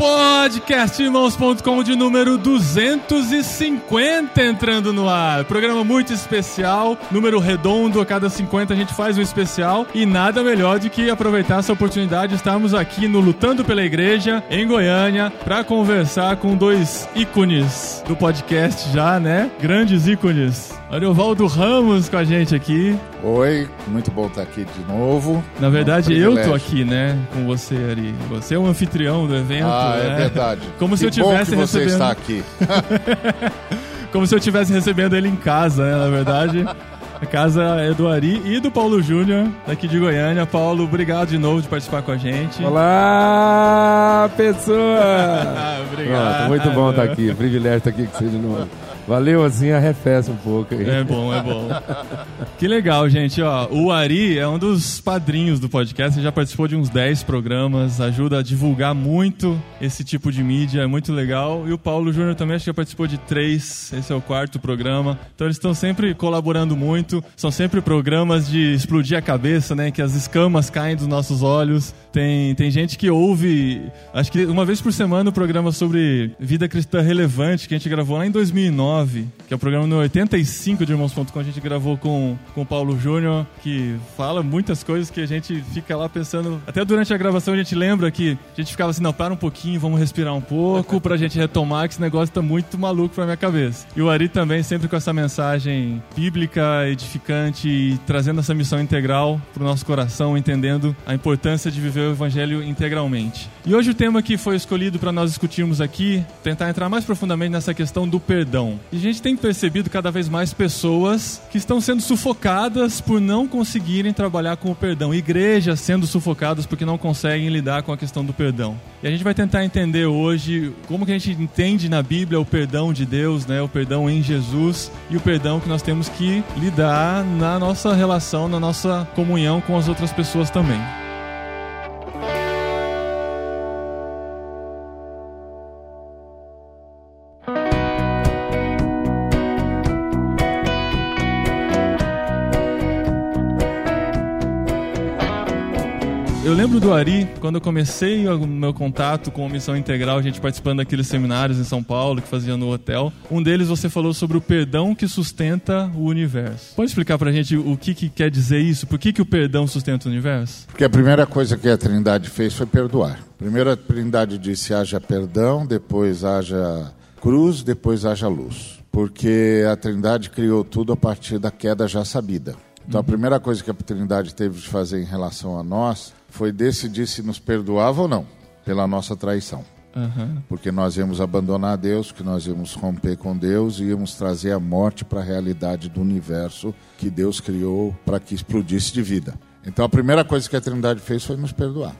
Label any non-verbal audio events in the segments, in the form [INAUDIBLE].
Podcastirmãos.com de número 250 entrando no ar. Programa muito especial, número redondo, a cada 50 a gente faz um especial e nada melhor do que aproveitar essa oportunidade de estarmos aqui no Lutando pela Igreja, em Goiânia, para conversar com dois ícones do podcast já, né? Grandes ícones. Ariovaldo Ramos com a gente aqui. Oi, muito bom estar aqui de novo. Na verdade, É um eu tô aqui, né, com você, Ari. Você é o anfitrião do evento. Ah, né? é verdade. [LAUGHS] Como se Que eu bom tivesse que você recebendo. está aqui. [LAUGHS] Como se eu estivesse recebendo ele em casa, né? Na verdade. A casa é do Ari e do Paulo Júnior, daqui de Goiânia. Paulo, obrigado de novo de participar com a gente. Olá, pessoa! [LAUGHS] Ah, obrigado. Pronto, muito bom estar aqui, privilégio estar aqui com você de novo. Valeu, assim arrefece um pouco aí. É bom, é bom. Que legal, gente. Ó, o Ari é um dos padrinhos do podcast. Ele já participou de uns 10 programas, ajuda a divulgar muito esse tipo de mídia, é muito legal. E o Paulo Júnior também acho que já participou de três. Esse é o quarto programa. Então eles estão sempre colaborando muito. São sempre programas de explodir a cabeça, né? Que as escamas caem dos nossos olhos. Tem, tem gente que ouve, acho que uma vez por semana, o programa sobre vida cristã relevante que a gente gravou lá em 2009, que é o programa no 85 de Irmãos.com. A gente gravou com, com o Paulo Júnior, que fala muitas coisas que a gente fica lá pensando. Até durante a gravação a gente lembra que a gente ficava assim: não, para um pouquinho, vamos respirar um pouco pra gente retomar, que esse negócio tá muito maluco pra minha cabeça. E o Ari também, sempre com essa mensagem bíblica, edificante e trazendo essa missão integral pro nosso coração, entendendo a importância de viver o evangelho integralmente. E hoje o tema que foi escolhido para nós discutirmos aqui, tentar entrar mais profundamente nessa questão do perdão. E a gente tem percebido cada vez mais pessoas que estão sendo sufocadas por não conseguirem trabalhar com o perdão, igrejas sendo sufocadas porque não conseguem lidar com a questão do perdão. E a gente vai tentar entender hoje como que a gente entende na Bíblia o perdão de Deus, né, o perdão em Jesus e o perdão que nós temos que lidar na nossa relação, na nossa comunhão com as outras pessoas também. Eu lembro do Ari, quando eu comecei o meu contato com a Missão Integral, a gente participando daqueles seminários em São Paulo que fazia no hotel. Um deles você falou sobre o perdão que sustenta o universo. Pode explicar pra gente o que, que quer dizer isso? Por que, que o perdão sustenta o universo? Porque a primeira coisa que a Trindade fez foi perdoar. Primeiro a Trindade disse haja perdão, depois haja cruz, depois haja luz. Porque a Trindade criou tudo a partir da queda já sabida. Então a primeira coisa que a Trindade teve de fazer em relação a nós foi decidir se nos perdoava ou não pela nossa traição. Aham. porque nós íamos abandonar Deus, que nós íamos romper com Deus e íamos trazer a morte para a realidade do universo que Deus criou para que explodisse de vida. Então a primeira coisa que a Trindade fez foi nos perdoar.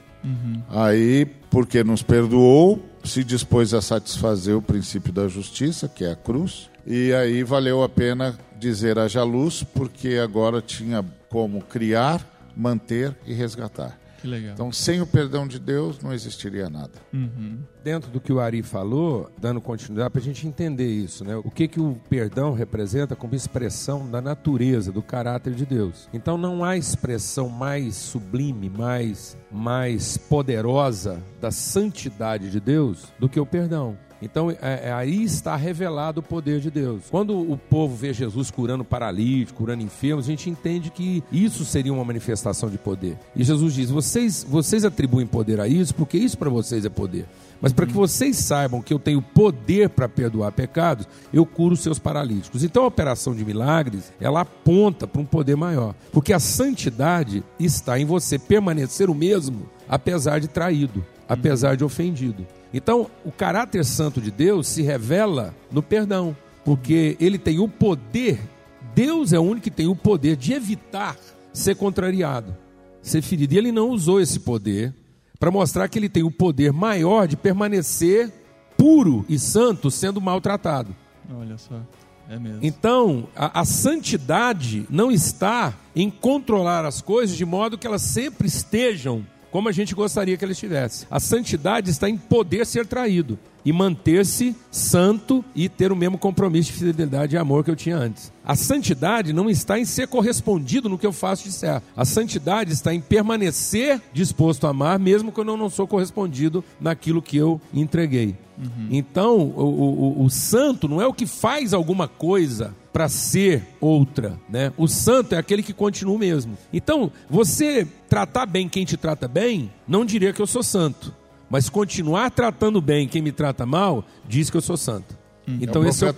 Aí, porque nos perdoou, se dispôs a satisfazer o princípio da justiça, que é a cruz, e aí valeu a pena dizer haja luz, porque agora tinha como criar, manter e resgatar. Que legal. Então, sem o perdão de Deus, não existiria nada. Dentro do que o Ari falou, dando continuidade para a gente entender isso, né? O que, que o perdão representa como expressão da natureza, do caráter de Deus. Então não há expressão mais sublime, mais, mais poderosa da santidade de Deus do que o perdão. Então é- é- aí está revelado o poder de Deus. Quando o povo vê Jesus curando paralíticos, curando enfermos, a gente entende que isso seria uma manifestação de poder. E Jesus diz: vocês, vocês atribuem poder a isso porque isso para vocês é poder. Mas para que vocês saibam que eu tenho poder para perdoar pecados, eu curo seus paralíticos. Então a operação de milagres, ela aponta para um poder maior. Porque a santidade está em você permanecer o mesmo, apesar de traído, apesar de ofendido. Então, o caráter santo de Deus se revela no perdão, porque ele tem o poder, Deus é o único que tem o poder de evitar ser contrariado, ser ferido. E ele não usou esse poder para mostrar que ele tem o poder maior de permanecer puro e santo sendo maltratado. Olha só. É mesmo. Então, a, a santidade não está em controlar as coisas de modo que elas sempre estejam como a gente gostaria que elas estivessem. A santidade está em poder ser traído. e manter-se santo e ter o mesmo compromisso de fidelidade e amor que eu tinha antes. A santidade não está em ser correspondido no que eu faço de certo. A santidade está em permanecer disposto a amar, mesmo quando eu não sou correspondido naquilo que eu entreguei. Uhum. Então, o, o, o santo não é o que faz alguma coisa para ser outra, né? O santo é aquele que continua mesmo. Então, você tratar bem quem te trata bem, não diria que eu sou santo, mas continuar tratando bem quem me trata mal, diz que eu sou santo. Hum. Então é esse é o,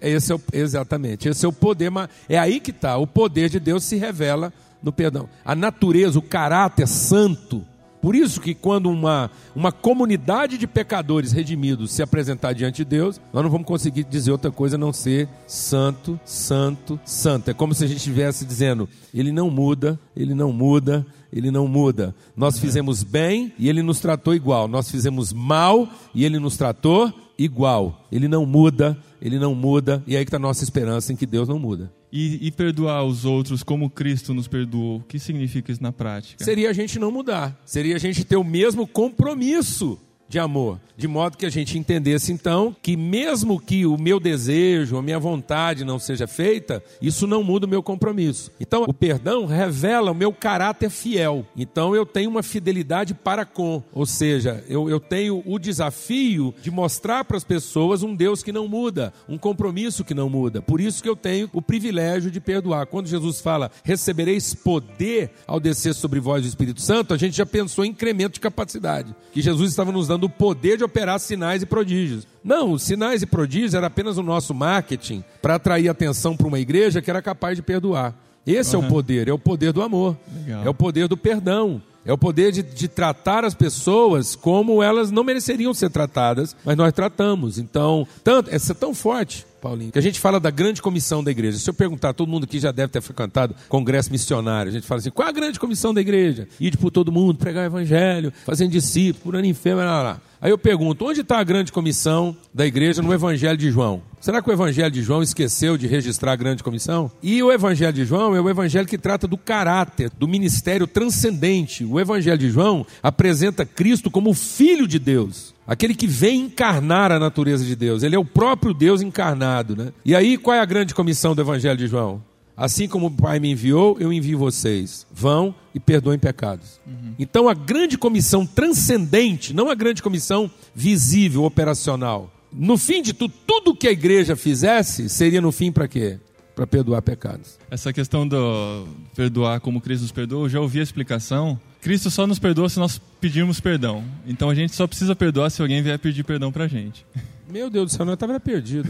esse é o, exatamente, esse é o poder, mas é aí que está, o poder de Deus se revela no perdão. A natureza, o caráter santo por isso que quando uma, uma comunidade de pecadores redimidos se apresentar diante de Deus, nós não vamos conseguir dizer outra coisa a não ser santo, santo, santo. É como se a gente estivesse dizendo, ele não muda, ele não muda, ele não muda. Nós fizemos bem e ele nos tratou igual. Nós fizemos mal e ele nos tratou igual. Ele não muda, ele não muda. E aí que está a nossa esperança em que Deus não muda. E, e, perdoar os outros como Cristo nos perdoou, o que significa isso na prática? Seria a gente não mudar, seria a gente ter o mesmo compromisso de amor. De modo que a gente entendesse então que, mesmo que o meu desejo, a minha vontade não seja feita, isso não muda o meu compromisso. Então, o perdão revela o meu caráter fiel. Então, eu tenho uma fidelidade para com, ou seja, eu, eu tenho o desafio de mostrar para as pessoas um Deus que não muda, um compromisso que não muda. Por isso que eu tenho o privilégio de perdoar. Quando Jesus fala, recebereis poder ao descer sobre vós o Espírito Santo, a gente já pensou em incremento de capacidade, que Jesus estava nos dando o poder de operar sinais e prodígios. Não, os sinais e prodígios era apenas o nosso marketing para atrair atenção para uma igreja que era capaz de perdoar. Esse uhum. é o poder, é o poder do amor, Legal. é o poder do perdão. É o poder de, de, tratar as pessoas como elas não mereceriam ser tratadas, mas nós tratamos. Então, tanto, essa é tão forte, Paulinho, que a gente fala da grande comissão da igreja. Se eu perguntar, todo mundo aqui já deve ter frequentado congresso missionário. A gente fala assim: qual é a grande comissão da igreja? Ir por todo mundo, pregar o evangelho, fazendo discípulos, curando enfermo, lá, lá. Aí eu pergunto: onde está a grande comissão da igreja no evangelho de João? Será que o Evangelho de João esqueceu de registrar a grande comissão? E o Evangelho de João é o Evangelho que trata do caráter, do ministério transcendente. O Evangelho de João apresenta Cristo como o Filho de Deus. Aquele que vem encarnar a natureza de Deus. Ele é o próprio Deus encarnado. Né? E aí, qual é a grande comissão do Evangelho de João? Assim como o Pai me enviou, eu envio vocês. Vão e perdoem pecados. Uhum. Então, a grande comissão transcendente, não a grande comissão visível, operacional, no fim de tudo, tudo que a igreja fizesse seria no fim para quê? Para perdoar pecados. Essa questão do perdoar como Cristo nos perdoou, eu já ouvi a explicação. Cristo só nos perdoa se nós pedirmos perdão. Então a gente só precisa perdoar se alguém vier pedir perdão para a gente. [LAUGHS] Meu Deus do céu, eu estava perdido.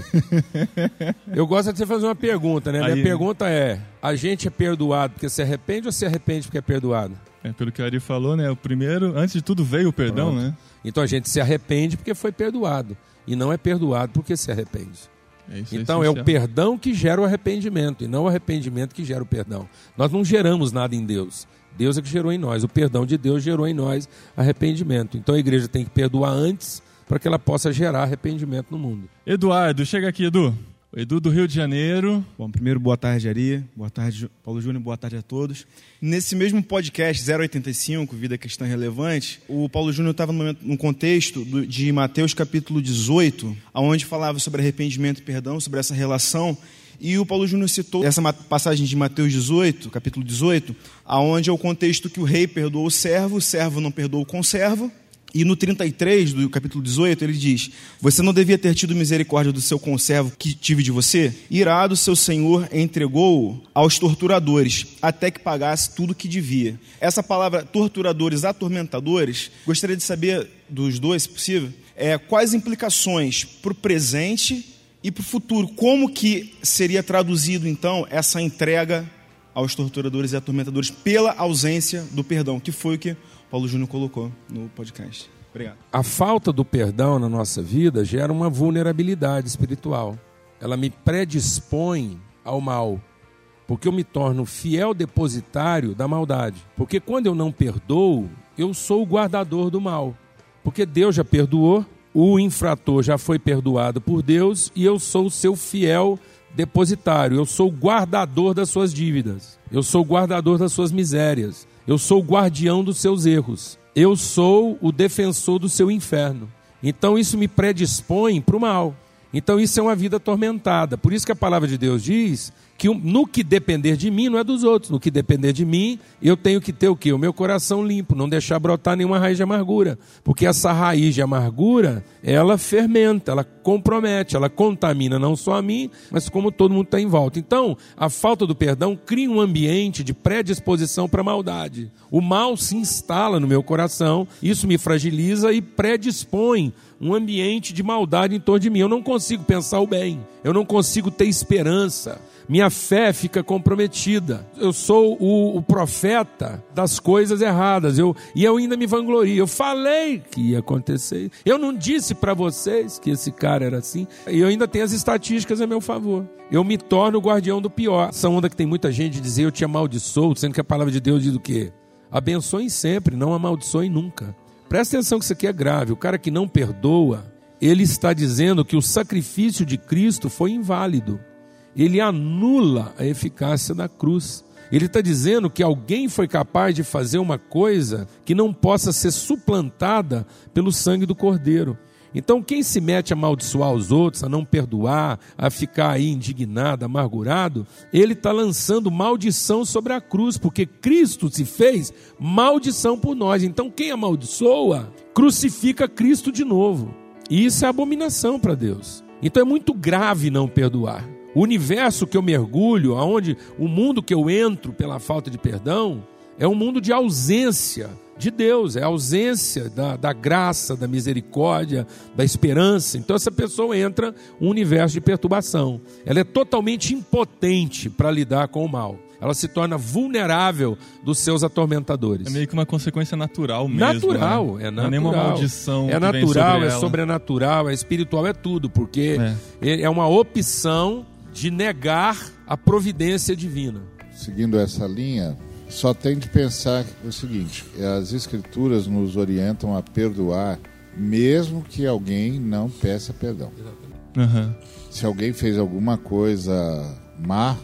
eu gosto de você fazer uma pergunta, né? Aí, Minha pergunta é: a gente é perdoado porque se arrepende ou se arrepende porque é perdoado? É pelo que o Ari falou, né? O primeiro, antes de tudo, veio o perdão, Pronto. né? Então a gente se arrepende porque foi perdoado e não é perdoado porque se arrepende. É então é, é, o perdão que gera o arrependimento e não o arrependimento que gera o perdão. Nós não geramos nada em Deus. Deus é que gerou em nós. O perdão de Deus gerou em nós arrependimento. Então a igreja tem que perdoar antes para que ela possa gerar arrependimento no mundo. Eduardo, chega aqui, Edu. Edu do Rio de Janeiro. Bom, primeiro, boa tarde, Ari. Boa tarde, Paulo Júnior. Boa tarde a todos. Nesse mesmo podcast 085, Vida Questão Relevante, o Paulo Júnior estava no contexto de Mateus capítulo 18, onde falava sobre arrependimento e perdão, sobre essa relação. E o Paulo Júnior citou essa passagem de Mateus 18, capítulo 18, aonde é o contexto que o rei perdoou o servo, o servo não perdoou o conservo, e no 33 do capítulo 18, ele diz: Você não devia ter tido misericórdia do seu conservo que tive de você? Irado, seu senhor entregou aos torturadores, até que pagasse tudo que devia. Essa palavra torturadores, atormentadores, gostaria de saber dos dois, se possível, é, quais implicações para o presente e para o futuro. Como que seria traduzido, então, essa entrega aos torturadores e atormentadores pela ausência do perdão, que foi o que Paulo Júnior colocou no podcast. Obrigado. A falta do perdão na nossa vida gera uma vulnerabilidade espiritual. Ela me predispõe ao mal, porque eu me torno fiel depositário da maldade. Porque quando eu não perdoo, eu sou o guardador do mal. Porque Deus já perdoou, o infrator já foi perdoado por Deus e eu sou o seu fiel depositário, eu sou o guardador das suas dívidas, eu sou o guardador das suas misérias. Eu sou o guardião dos seus erros. Eu sou o defensor do seu inferno. Então isso me predispõe para o mal. Então isso é uma vida atormentada. Por isso que a palavra de Deus diz que no que depender de mim não é dos outros, no que depender de mim, eu tenho que ter o quê? O meu coração limpo, não deixar brotar nenhuma raiz de amargura, porque essa raiz de amargura, ela fermenta, ela compromete, ela contamina não só a mim, mas como todo mundo está em volta. Então, a falta do perdão cria um ambiente de predisposição para a maldade. O mal se instala no meu coração, isso me fragiliza e predispõe um ambiente de maldade em torno de mim. Eu não consigo pensar o bem, eu não consigo ter esperança minha fé fica comprometida. Eu sou o, o profeta das coisas erradas. Eu, e eu ainda me vanglorio. Eu falei que ia acontecer. Eu não disse para vocês que esse cara era assim. E eu ainda tenho as estatísticas a meu favor. Eu me torno o guardião do pior. Essa onda que tem muita gente dizer eu te amaldiçoo, sendo que a palavra de Deus diz o quê? Abençoe sempre, não amaldiçoe nunca. Presta atenção que isso aqui é grave. O cara que não perdoa, ele está dizendo que o sacrifício de Cristo foi inválido ele anula a eficácia da cruz. Ele está dizendo que alguém foi capaz de fazer uma coisa que não possa ser suplantada pelo sangue do Cordeiro. Então, quem se mete a amaldiçoar os outros, a não perdoar, a ficar aí indignado, amargurado, ele está lançando maldição sobre a cruz, porque Cristo se fez maldição por nós. Então, quem amaldiçoa, crucifica Cristo de novo. E isso é abominação para Deus. Então, é muito grave não perdoar. O universo que eu mergulho, aonde o mundo que eu entro pela falta de perdão, é um mundo de ausência de Deus, é a ausência da, da graça, da misericórdia, da esperança. Então essa pessoa entra um universo de perturbação. Ela é totalmente impotente para lidar com o mal. Ela se torna vulnerável dos seus atormentadores. É meio que uma consequência natural mesmo. Natural, né? é natural. Não é nenhuma maldição. É natural, sobre é sobrenatural, é espiritual, é tudo, porque é, é uma opção de negar a providência divina. Seguindo essa linha, só tem que pensar o seguinte: as Escrituras nos orientam a perdoar, mesmo que alguém não peça perdão. Uhum. Se alguém fez alguma coisa má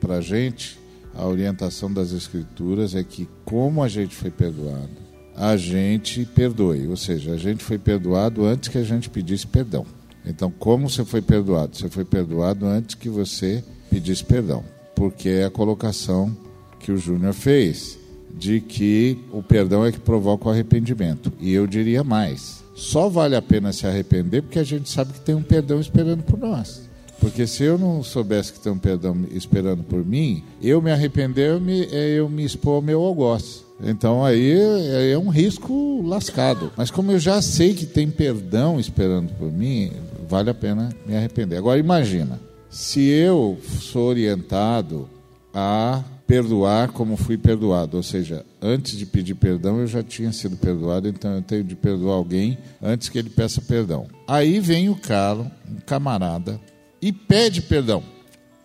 para a gente, a orientação das Escrituras é que, como a gente foi perdoado, a gente perdoe. Ou seja, a gente foi perdoado antes que a gente pedisse perdão. Então, como você foi perdoado? Você foi perdoado antes que você pedisse perdão, porque é a colocação que o Júnior fez de que o perdão é que provoca o arrependimento. E eu diria mais: só vale a pena se arrepender porque a gente sabe que tem um perdão esperando por nós. Porque se eu não soubesse que tem um perdão esperando por mim, eu me arrepender, eu me, é, eu me expor ao meu algoz. Então aí é, é um risco lascado. Mas como eu já sei que tem perdão esperando por mim, vale a pena me arrepender. Agora imagina, se eu sou orientado a perdoar como fui perdoado, ou seja, antes de pedir perdão eu já tinha sido perdoado, então eu tenho de perdoar alguém antes que ele peça perdão. Aí vem o cara, um camarada, e pede perdão.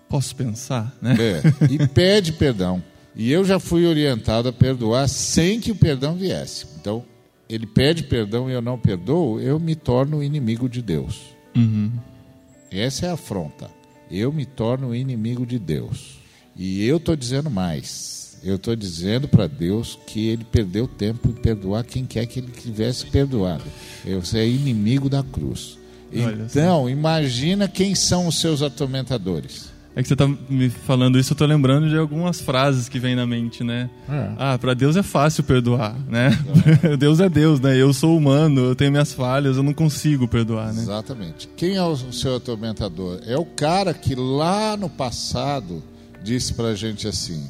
Posso pensar, né? É, e [LAUGHS] pede perdão. E eu já fui orientado a perdoar sem que o perdão viesse. Então, ele pede perdão e eu não perdoo, eu me torno inimigo de Deus. Uhum. Essa é a afronta. Eu me torno inimigo de Deus. E eu estou dizendo mais. Eu estou dizendo para Deus que ele perdeu tempo em perdoar quem quer que ele tivesse perdoado. Eu sou inimigo da cruz. Então, imagina quem são os seus atormentadores. É que você tá me falando isso, eu tô lembrando de algumas frases que vêm na mente, né? É. Ah, para Deus é fácil perdoar, né? É. [LAUGHS] Deus é Deus, né? Eu sou humano, eu tenho minhas falhas, eu não consigo perdoar, né? Exatamente. Quem é o seu atormentador? É o cara que lá no passado disse pra gente assim: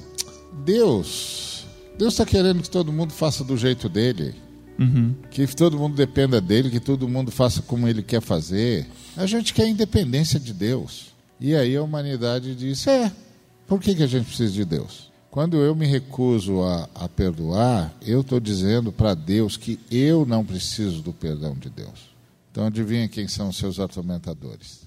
Deus, Deus está querendo que todo mundo faça do jeito dele. Uhum. Que todo mundo dependa dele, que todo mundo faça como ele quer fazer. A gente quer a independência de Deus. E aí a humanidade disse: é, por que, que a gente precisa de Deus? Quando eu me recuso a, a perdoar, eu estou dizendo para Deus que eu não preciso do perdão de Deus. Então adivinha quem são os seus atormentadores.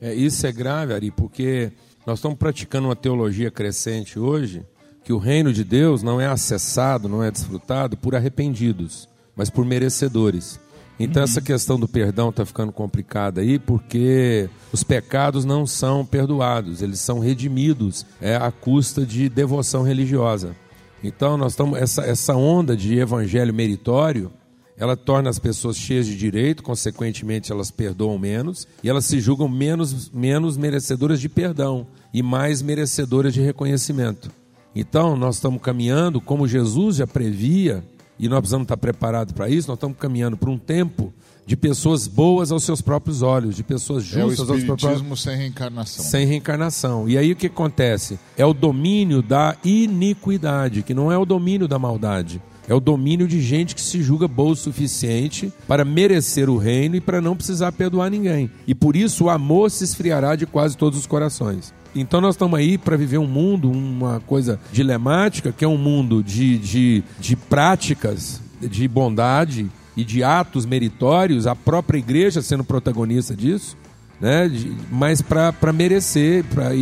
É, isso é grave, Ari, porque nós estamos praticando uma teologia crescente hoje que o reino de Deus não é acessado, não é desfrutado por arrependidos, mas por merecedores. Então essa questão do perdão está ficando complicada aí, porque os pecados não são perdoados, eles são redimidos é, à custa de devoção religiosa. Então nós estamos essa, essa onda de evangelho meritório, ela torna as pessoas cheias de direito, consequentemente elas perdoam menos e elas se julgam menos, menos merecedoras de perdão e mais merecedoras de reconhecimento. Então, nós estamos caminhando, como Jesus já previa, e nós precisamos estar preparados para isso, nós estamos caminhando para um tempo de pessoas boas aos seus próprios olhos, de pessoas justas é aos próprios espiritismo sem reencarnação. sem reencarnação. E aí o que acontece? É o domínio da iniquidade, que não é o domínio da maldade. É o domínio de gente que se julga boa o suficiente para merecer o reino e para não precisar perdoar ninguém. E por isso o amor se esfriará de quase todos os corações. Então nós estamos aí para viver um mundo, uma coisa dilemática, que é um mundo de, de, de práticas de bondade e de atos meritórios, a própria igreja sendo protagonista disso, né? De- mas para merecer pra, e,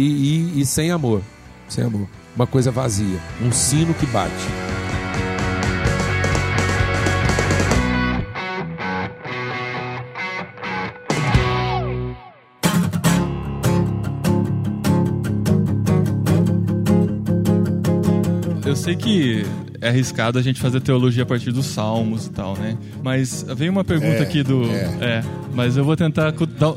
e, e sem amor. Sem amor. Uma coisa vazia. Um sino que bate. Sei que é arriscado a gente fazer teologia a partir dos salmos e tal, né? Mas veio uma pergunta É, aqui do. é. É, mas eu vou tentar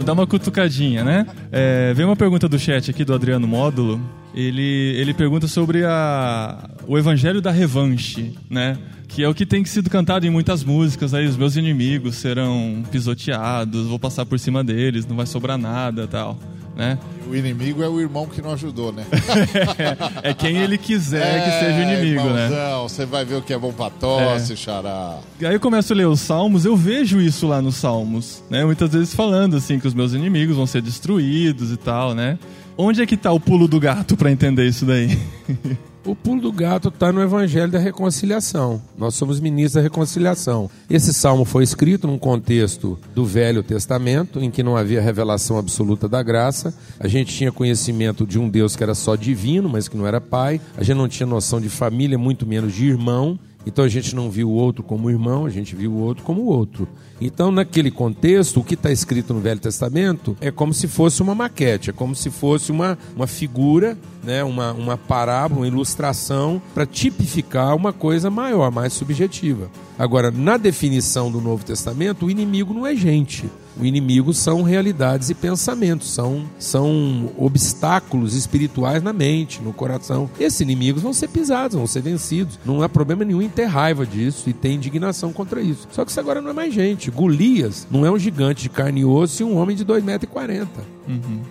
dar uma cutucadinha, né? É, veio uma pergunta do chat aqui do Adriano Módulo. Ele, ele pergunta sobre a, o evangelho da revanche, né? Que é o que tem sido cantado em muitas músicas. Aí os meus inimigos serão pisoteados, vou passar por cima deles, não vai sobrar nada tal, né? O inimigo é o irmão que não ajudou, né? [LAUGHS] É quem ele quiser que seja o inimigo, né? irmãozão, Você vai ver o que é bom pra tosse, xará. Aí eu começo a ler os salmos, eu vejo isso lá nos salmos, né? Muitas vezes falando assim que os meus inimigos vão ser destruídos e tal, né? Onde é que tá o pulo do gato pra entender isso daí? [LAUGHS] O pulo do gato está no Evangelho da Reconciliação. Nós somos ministros da reconciliação. Esse salmo foi escrito num contexto do Velho Testamento, em que não havia revelação absoluta da graça. A gente tinha conhecimento de um Deus que era só divino, mas que não era pai. A gente não tinha noção de família, muito menos de irmão. Então a gente não viu o outro como irmão, a gente viu o outro como o outro. Então, naquele contexto, o que está escrito no Velho Testamento é como se fosse uma maquete, é como se fosse uma, uma figura, né, uma, uma parábola, uma ilustração para tipificar uma coisa maior, mais subjetiva. Agora, na definição do Novo Testamento, o inimigo não é gente. O inimigo são realidades e pensamentos, são, são obstáculos espirituais na mente, no coração. Esses inimigos vão ser pisados, vão ser vencidos. Não há problema nenhum em ter raiva disso e ter indignação contra isso. Só que isso agora não é mais gente. Golias não é um gigante de carne e osso e um homem de 2,40m.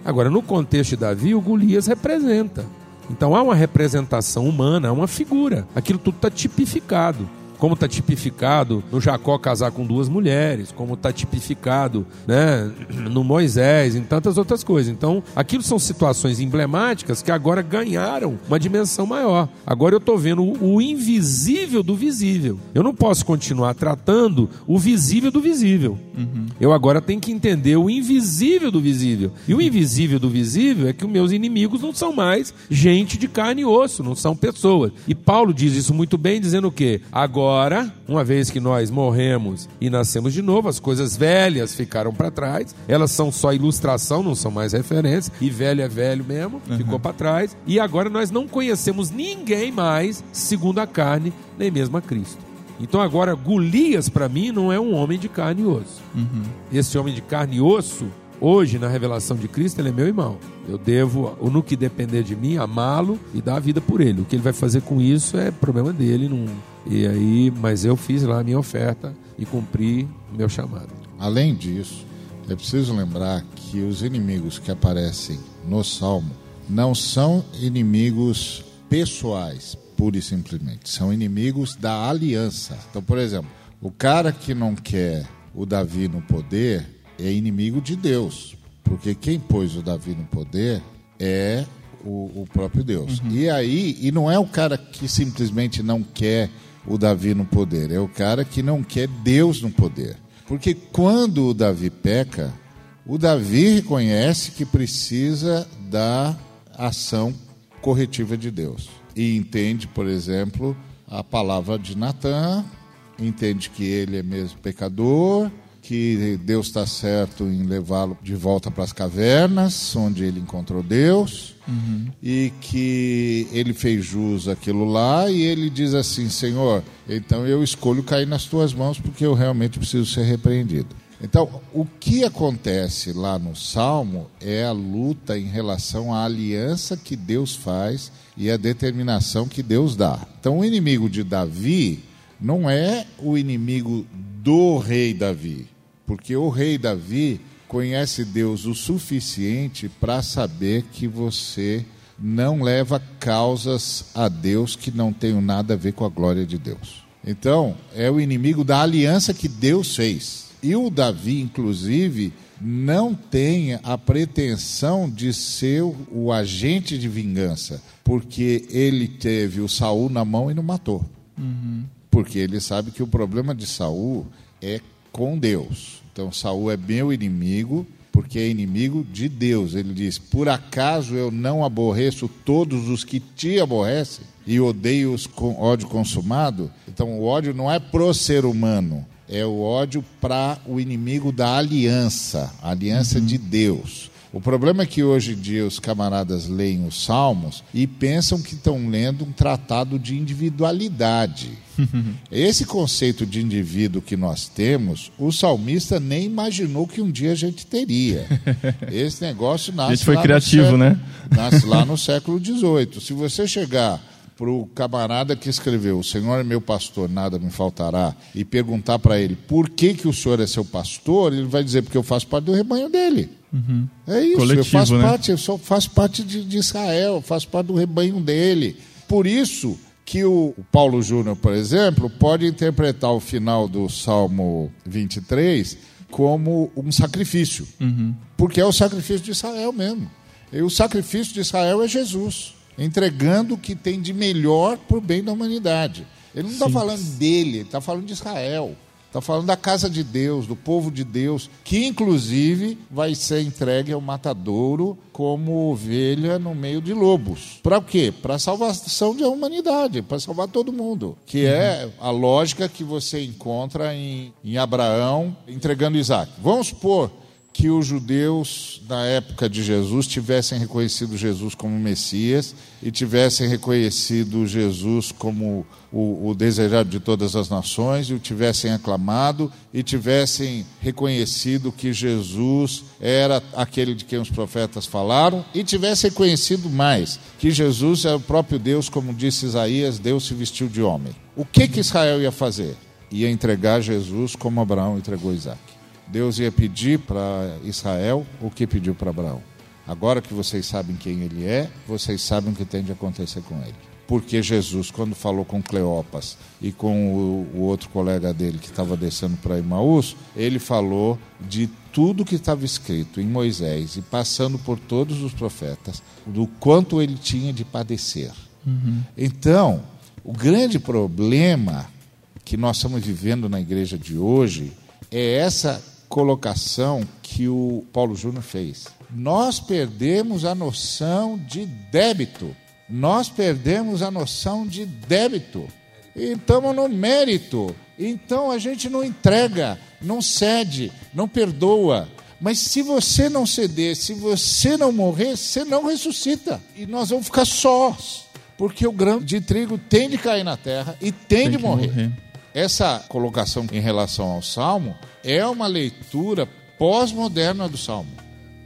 Agora, no contexto de Davi, o Golias representa. Então há uma representação humana, há uma figura. Aquilo tudo está tipificado. Como está tipificado no Jacó casar com duas mulheres, como está tipificado né, no Moisés, em tantas outras coisas. Então, aquilo são situações emblemáticas que agora ganharam uma dimensão maior. Agora eu estou vendo o invisível do visível. Eu não posso continuar tratando o visível do visível. Eu agora tenho que entender o invisível do visível. E o invisível do visível é que os meus inimigos não são mais gente de carne e osso, não são pessoas. E Paulo diz isso muito bem, dizendo o quê? Agora, uma vez que nós morremos e nascemos de novo, as coisas velhas ficaram para trás, elas são só ilustração, não são mais referência, e velho é velho mesmo, ficou para trás. E agora nós não conhecemos ninguém mais segundo a carne, nem mesmo a Cristo. Então agora Golias para mim não é um homem de carne e osso. Esse homem de carne e osso, hoje na revelação de Cristo, ele é meu irmão. Eu devo, no que depender de mim, amá-lo e dar a vida por ele. O que ele vai fazer com isso é problema dele, não. E aí, mas eu fiz lá a minha oferta e cumpri o meu chamado. Além disso, é preciso lembrar que os inimigos que aparecem no Salmo não são inimigos pessoais, pura e simplesmente. São inimigos da aliança. Então, por exemplo, o cara que não quer o Davi no poder é inimigo de Deus. Porque quem pôs o Davi no poder é o, o próprio Deus. E aí, e não é o cara que simplesmente não quer o Davi no poder, é o cara que não quer Deus no poder. Porque quando o Davi peca, o Davi reconhece que precisa da ação corretiva de Deus. E entende, por exemplo, a palavra de Natan, entende que ele é mesmo pecador que Deus está certo em levá-lo de volta para as cavernas, onde ele encontrou Deus, uhum. e que ele fez jus aquilo lá, e ele diz assim: Senhor, então eu escolho cair nas tuas mãos porque eu realmente preciso ser repreendido. Então, o que acontece lá no Salmo é a luta em relação à aliança que Deus faz e a determinação que Deus dá. Então, o inimigo de Davi não é o inimigo do rei Davi, porque o rei Davi conhece Deus o suficiente para saber que você não leva causas a Deus que não tenham nada a ver com a glória de Deus. Então, é o inimigo da aliança que Deus fez. E o Davi, inclusive, não tem a pretensão de ser o agente de vingança, porque ele teve o Saul na mão e não matou. Uhum. Porque ele sabe que o problema de Saul é com Deus. Então Saul é meu inimigo, porque é inimigo de Deus. Ele diz: Por acaso eu não aborreço todos os que te aborrecem e odeio-os com ódio consumado? Então o ódio não é pro ser humano, é o ódio para o inimigo da aliança, a aliança uhum. de Deus. O problema é que hoje em dia os camaradas leem os Salmos e pensam que estão lendo um tratado de individualidade. [LAUGHS] Esse conceito de indivíduo que nós temos, o salmista nem imaginou que um dia a gente teria. [LAUGHS] Esse negócio nasce. A gente foi criativo, século, né? Nasce lá no [LAUGHS] século XVIII. Se você chegar para o camarada que escreveu O Senhor é meu pastor, nada me faltará, e perguntar para ele por que, que o senhor é seu pastor, ele vai dizer porque eu faço parte do rebanho dele. Uhum. É isso, Coletivo, eu faço né? parte, eu só faço parte de, de Israel, faço parte do rebanho dele. Por isso que o Paulo Júnior, por exemplo, pode interpretar o final do Salmo 23 como um sacrifício, uhum. porque é o sacrifício de Israel mesmo. E o sacrifício de Israel é Jesus entregando o que tem de melhor para o bem da humanidade. Ele não está falando dele, ele está falando de Israel. Está falando da casa de Deus, do povo de Deus, que inclusive vai ser entregue ao matadouro como ovelha no meio de lobos. Para o quê? Para a salvação da humanidade, para salvar todo mundo. Que é a lógica que você encontra em, em Abraão entregando Isaac. Vamos supor que os judeus, na época de Jesus, tivessem reconhecido Jesus como Messias e tivessem reconhecido Jesus como o, o, desejado de todas as nações e o tivessem aclamado e tivessem reconhecido que Jesus era aquele de quem os profetas falaram e tivessem reconhecido mais que Jesus é o próprio Deus, como disse Isaías, Deus se vestiu de homem. O que que Israel ia fazer? Ia entregar Jesus como Abraão entregou Isaac. Deus ia pedir para Israel o que pediu para Abraão. Agora que vocês sabem quem ele é, vocês sabem o que tem de acontecer com ele. Porque Jesus, quando falou com Cleopas e com o, o outro colega dele que estava descendo para Imaús, ele falou de tudo que estava escrito em Moisés e passando por todos os profetas, do quanto ele tinha de padecer. Uhum. Então, o grande problema que nós estamos vivendo na igreja de hoje é essa colocação que o Paulo Júnior fez. Nós perdemos a noção de débito. Nós perdemos a noção de débito. E estamos no mérito. Então a gente não entrega, não cede, não perdoa. Mas se você não ceder, se você não morrer, você não ressuscita. E nós vamos ficar sós. Porque o grão de trigo tem de cair na terra e tem, tem de morrer. morrer. Essa colocação em relação ao Salmo é uma leitura pós-moderna do Salmo.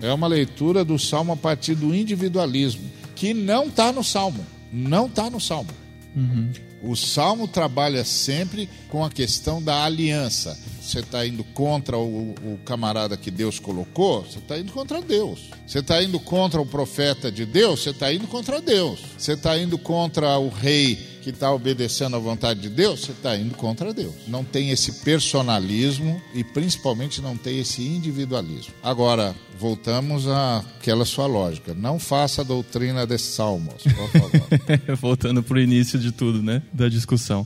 É uma leitura do Salmo a partir do individualismo, que não está no Salmo. Não está no Salmo. Uhum. O Salmo trabalha sempre com a questão da aliança. Você está indo contra o, o, camarada que Deus colocou, você está indo contra Deus. Você está indo contra o profeta de Deus, você está indo contra Deus. Você está indo contra o rei que está obedecendo à vontade de Deus, você está indo contra Deus. Não tem esse personalismo e principalmente não tem esse individualismo. Agora, voltamos àquela sua lógica. Não faça a doutrina de salmos, por favor. [LAUGHS] Voltando para o início de tudo, né? Da discussão.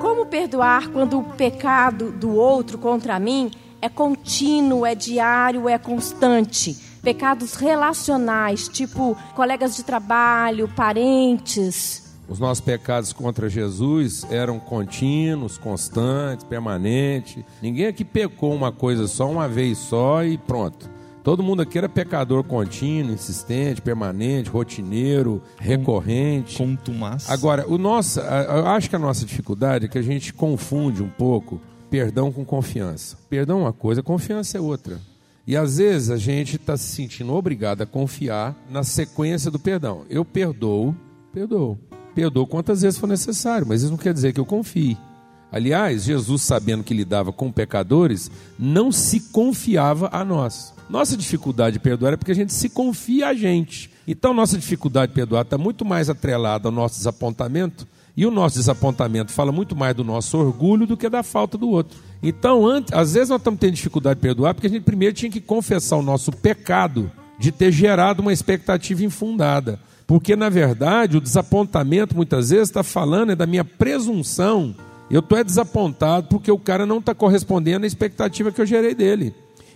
Como perdoar quando o pecado do outro contra mim é contínuo, é diário, é constante? Pecados relacionais, tipo colegas de trabalho, parentes. Os nossos pecados contra Jesus eram contínuos, constantes, permanentes. Ninguém aqui pecou uma coisa só, uma vez só e pronto. Todo mundo aqui era pecador contínuo, insistente, permanente, rotineiro, recorrente. Contumaz. Agora, o nosso, eu acho que a nossa dificuldade é que a gente confunde um pouco perdão com confiança. Perdão é uma coisa, confiança é outra. E às vezes a gente está se sentindo obrigado a confiar na sequência do perdão. Eu perdoo, perdoo. Perdoo quantas vezes for necessário, mas isso não quer dizer que eu confie. Aliás, Jesus, sabendo que lidava com pecadores, não se confiava a nós. Nossa dificuldade de perdoar é porque a gente se confia a gente. Então, nossa dificuldade de perdoar está muito mais atrelada ao nosso desapontamento, e o nosso desapontamento fala muito mais do nosso orgulho do que da falta do outro. Então, antes, às vezes nós estamos tendo dificuldade de perdoar porque a gente primeiro tinha que confessar o nosso pecado de ter gerado uma expectativa infundada. Porque, na verdade, o desapontamento muitas vezes está falando é da minha presunção. Eu estou é desapontado porque o cara não está correspondendo à expectativa que eu gerei dele.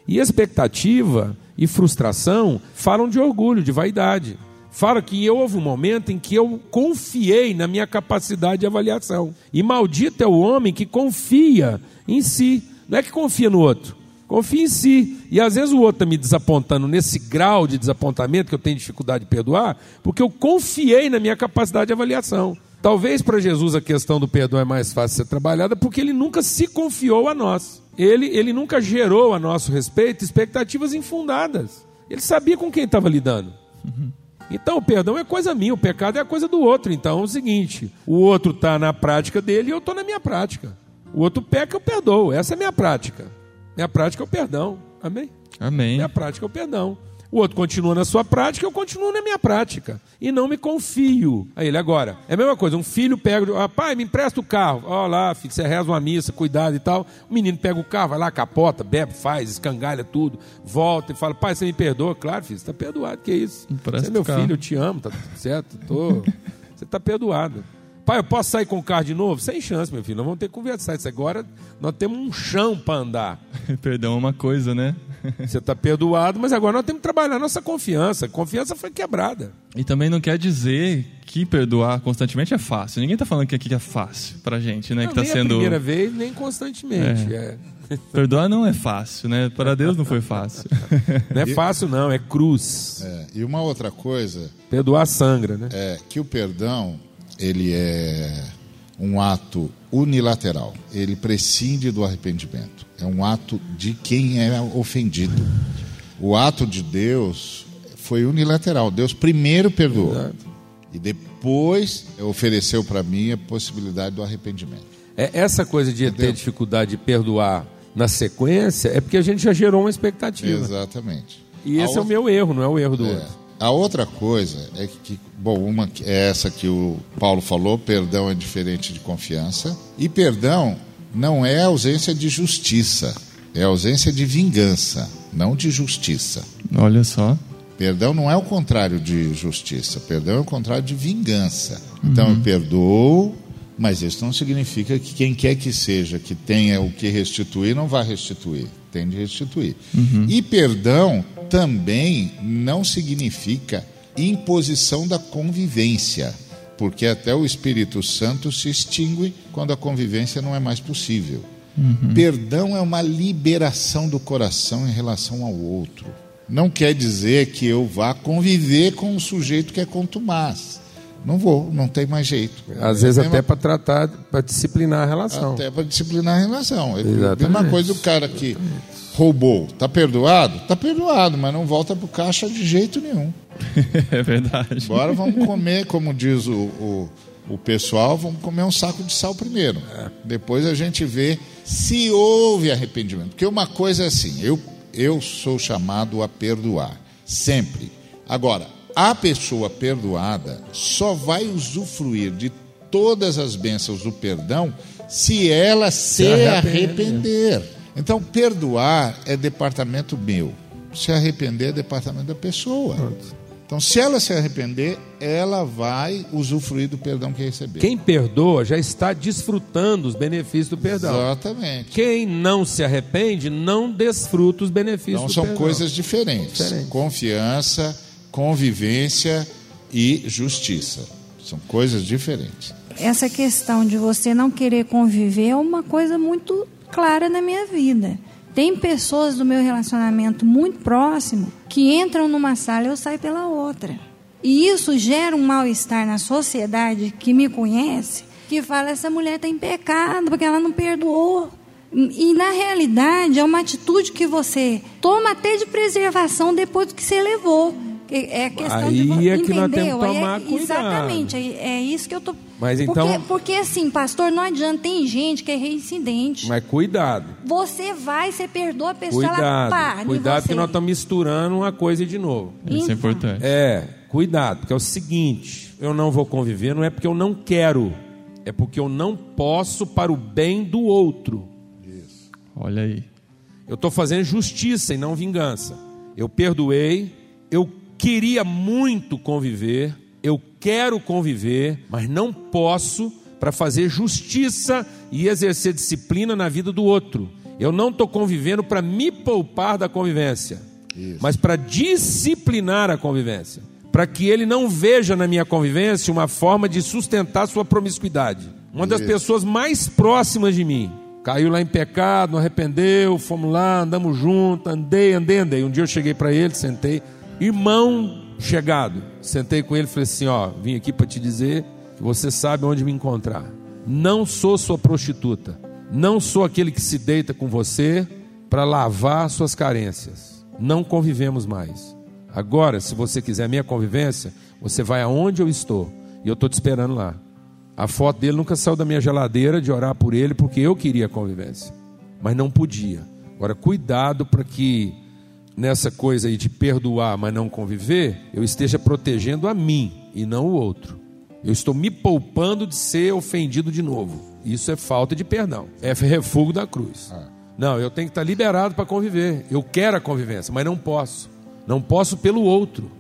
E expectativa e frustração falam de orgulho, de vaidade. Fala que houve um momento em que eu confiei na minha capacidade de avaliação. E maldito é o homem que confia em si. Não é que confia no outro, confia em si. E às vezes o outro está me desapontando nesse grau de desapontamento que eu tenho dificuldade de perdoar, porque eu confiei na minha capacidade de avaliação. Talvez para Jesus a questão do perdão é mais fácil de ser trabalhada porque ele nunca se confiou a nós. Ele, ele nunca gerou a nosso respeito expectativas infundadas. Ele sabia com quem estava lidando. Uhum. Então o perdão é coisa minha, o pecado é coisa do outro. Então é o seguinte: o outro está na prática dele e eu estou na minha prática. O outro peca, eu perdoo. Essa é a minha prática. Minha prática é o perdão. Amém? Amém. Minha prática é o perdão. O outro continua na sua prática, eu continuo na minha prática. E não me confio a ele. Agora, é a mesma coisa, um filho pega, ah, pai, me empresta o carro. Ó lá, filho, você reza uma missa, cuidado e tal. O menino pega o carro, vai lá, capota, bebe, faz, escangalha tudo, volta e fala, pai, você me perdoa? Claro, filho, você está perdoado, que isso? Empresta você é meu carro. filho, eu te amo, tá tudo certo? Tô... [LAUGHS] você está perdoado. Pai, eu posso sair com o carro de novo? Sem chance, meu filho. Nós vamos ter que conversar isso agora. Nós temos um chão para andar. [LAUGHS] Perdão é uma coisa, né? Você está perdoado, mas agora nós temos que trabalhar nossa confiança. A confiança foi quebrada. E também não quer dizer que perdoar constantemente é fácil. Ninguém está falando que aqui é fácil pra gente, né? Não, que tá nem sendo. a primeira vez, nem constantemente. É. [LAUGHS] Perdoar não é fácil, né? Para Deus não foi fácil. [LAUGHS] Não é fácil, não, é cruz. É, e uma outra coisa Perdoar sangra, né? é que o perdão ele é um ato unilateral. Ele prescinde do arrependimento. É um ato de quem é ofendido. O ato de Deus foi unilateral. Deus primeiro perdoou Exato. e depois ofereceu para mim a possibilidade do arrependimento. É, essa coisa de ter Entendeu? dificuldade de perdoar na sequência é porque a gente já gerou uma expectativa. Exatamente. E esse é o outra- meu erro, não é o erro do É. outro. A outra coisa é que, bom, uma que- é essa que o Paulo falou, perdão é diferente de confiança. E perdão não é ausência de justiça, é ausência de vingança, não de justiça. Olha só. Perdão não é o contrário de justiça, perdão é o contrário de vingança. Então eu perdoo, mas isso não significa que quem quer que seja que tenha o que restituir não vai restituir, tem de restituir. E perdão também não significa imposição da convivência, porque até o Espírito Santo se extingue quando a convivência não é mais possível. Perdão é uma liberação do coração em relação ao outro. Não quer dizer que eu vá conviver com um sujeito que é contumaz. Não vou, não tem mais jeito. Às É vezes até para tratar, para disciplinar a relação. até para disciplinar a relação. É a mesma Exatamente. coisa do cara que roubou. Está perdoado? Está perdoado, mas não volta para o caixa de jeito nenhum. [LAUGHS] é verdade. Agora vamos comer, como diz o, o, o pessoal, vamos comer um saco de sal primeiro. Depois a gente vê se houve arrependimento. Porque uma coisa é assim, eu, eu sou chamado a perdoar, sempre. Agora, a pessoa perdoada só vai usufruir de todas as bênçãos do perdão se ela se, arrepender. arrepender. Então, perdoar é departamento meu. Se arrepender é departamento da pessoa. Então, se ela se arrepender, ela vai usufruir do perdão que recebeu. Quem perdoa já está desfrutando os benefícios do perdão. Exatamente. Quem não se arrepende não desfruta os benefícios Então, do são perdão. coisas diferentes. Diferentes. Confiança, convivência e justiça. São coisas diferentes. Essa questão de você não querer conviver é uma coisa muito clara na minha vida. Tem pessoas do meu relacionamento muito próximo que entram numa sala e eu saio pela outra. E isso gera um mal-estar na sociedade que me conhece, que fala essa mulher está em pecado porque ela não perdoou. E na realidade é uma atitude que você toma até de preservação depois que você levou. É questão Aí de é que entendeu? nós temos que Aí é- tomar cuidado. Exatamente, é, é isso que eu tô. Mas porque, então- porque assim, pastor, não adianta, tem gente que é reincidente. Mas cuidado. Você vai, você perdoa a pessoa, ela Cuidado. pá, em Cuidado que nós estamos misturando uma coisa de novo. Isso é Então. importante. É, cuidado, porque é o seguinte: eu não vou conviver, não é porque eu não quero, é porque eu não posso para o bem do outro. Olha aí. Eu estou fazendo justiça e não vingança. Eu perdoei, eu queria muito conviver, eu quero conviver, mas não posso para fazer justiça e exercer disciplina na vida do outro. Eu não estou convivendo para me poupar da convivência, mas para disciplinar a convivência. Para que ele não veja na minha convivência uma forma de sustentar sua promiscuidade. Uma das Isso. pessoas mais próximas de mim caiu lá em pecado, não arrependeu, fomos lá, andamos juntos, andei, andei, andei. Um dia eu cheguei para ele, sentei, irmão chegado, sentei com ele e falei assim: Ó, vim aqui para te dizer que você sabe onde me encontrar. Não sou sua prostituta, não sou aquele que se deita com você para lavar suas carências. Não convivemos mais. Agora, se você quiser minha convivência, você vai aonde eu estou e eu estou te esperando lá. A foto dele nunca saiu da minha geladeira de orar por ele porque eu queria convivência, mas não podia. Agora, cuidado para que nessa coisa aí de perdoar, mas não conviver, eu esteja protegendo a mim e não o outro. Eu estou me poupando de ser ofendido de novo. Isso é falta de perdão. É refúgio da cruz. Não, eu tenho que estar liberado para conviver. Eu quero a convivência, mas não posso. Não posso pelo outro.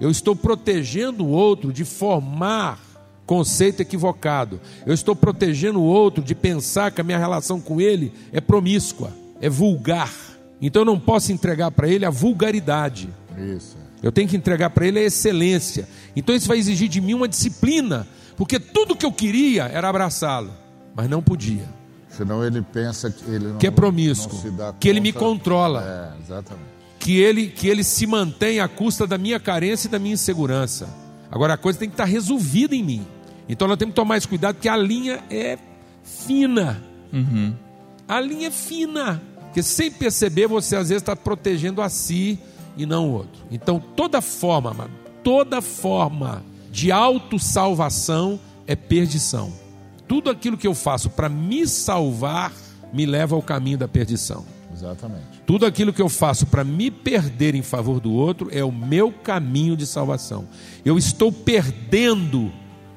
Eu estou protegendo o outro de formar conceito equivocado. Eu estou protegendo o outro de pensar que a minha relação com ele é promíscua, é vulgar. Então eu não posso entregar para ele a vulgaridade. Isso. Eu tenho que entregar para ele a excelência. Então isso vai exigir de mim uma disciplina, porque tudo que eu queria era abraçá-lo, mas não podia. Senão ele pensa que ele não, Que é promíscuo, não se dá que ele me controla. É, exatamente. que ele, que ele se mantém à custa da minha carência e da minha insegurança. Agora a coisa tem que estar resolvida em mim. Então nós temos que tomar esse cuidado, porque a linha é fina. A linha é fina. Porque sem perceber, você às vezes está protegendo a si e não o outro. Então toda forma, amado, toda forma de autossalvação é perdição. Tudo aquilo que eu faço para me salvar me leva ao caminho da perdição. Exatamente. Tudo aquilo que eu faço para me perder em favor do outro é o meu caminho de salvação. Eu estou perdendo,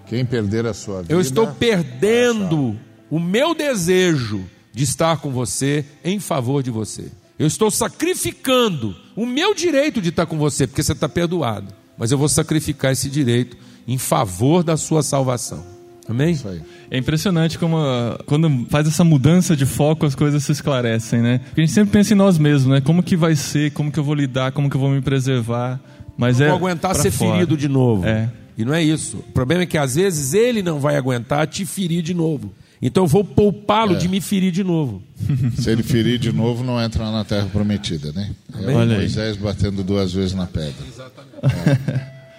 Quem perder a sua vida. eu estou perdendo o meu desejo de estar com você em favor de você. Eu estou sacrificando o meu direito de estar com você, porque você está perdoado. Mas eu vou sacrificar esse direito em favor da sua salvação. Amém? É impressionante como ah, quando faz essa mudança de foco as coisas se esclarecem, né? Porque a gente sempre pensa em nós mesmos, né? Como que vai ser, como que eu vou lidar, como que eu vou me preservar. Mas não é vou aguentar ser fora. ferido de novo. É. E não é isso. O problema é que às vezes ele não vai aguentar te ferir de novo. Então eu vou poupá-lo É. de me ferir de novo. Se ele ferir de novo, não entra na terra prometida, né? É Olha aí. Moisés batendo duas vezes na pedra.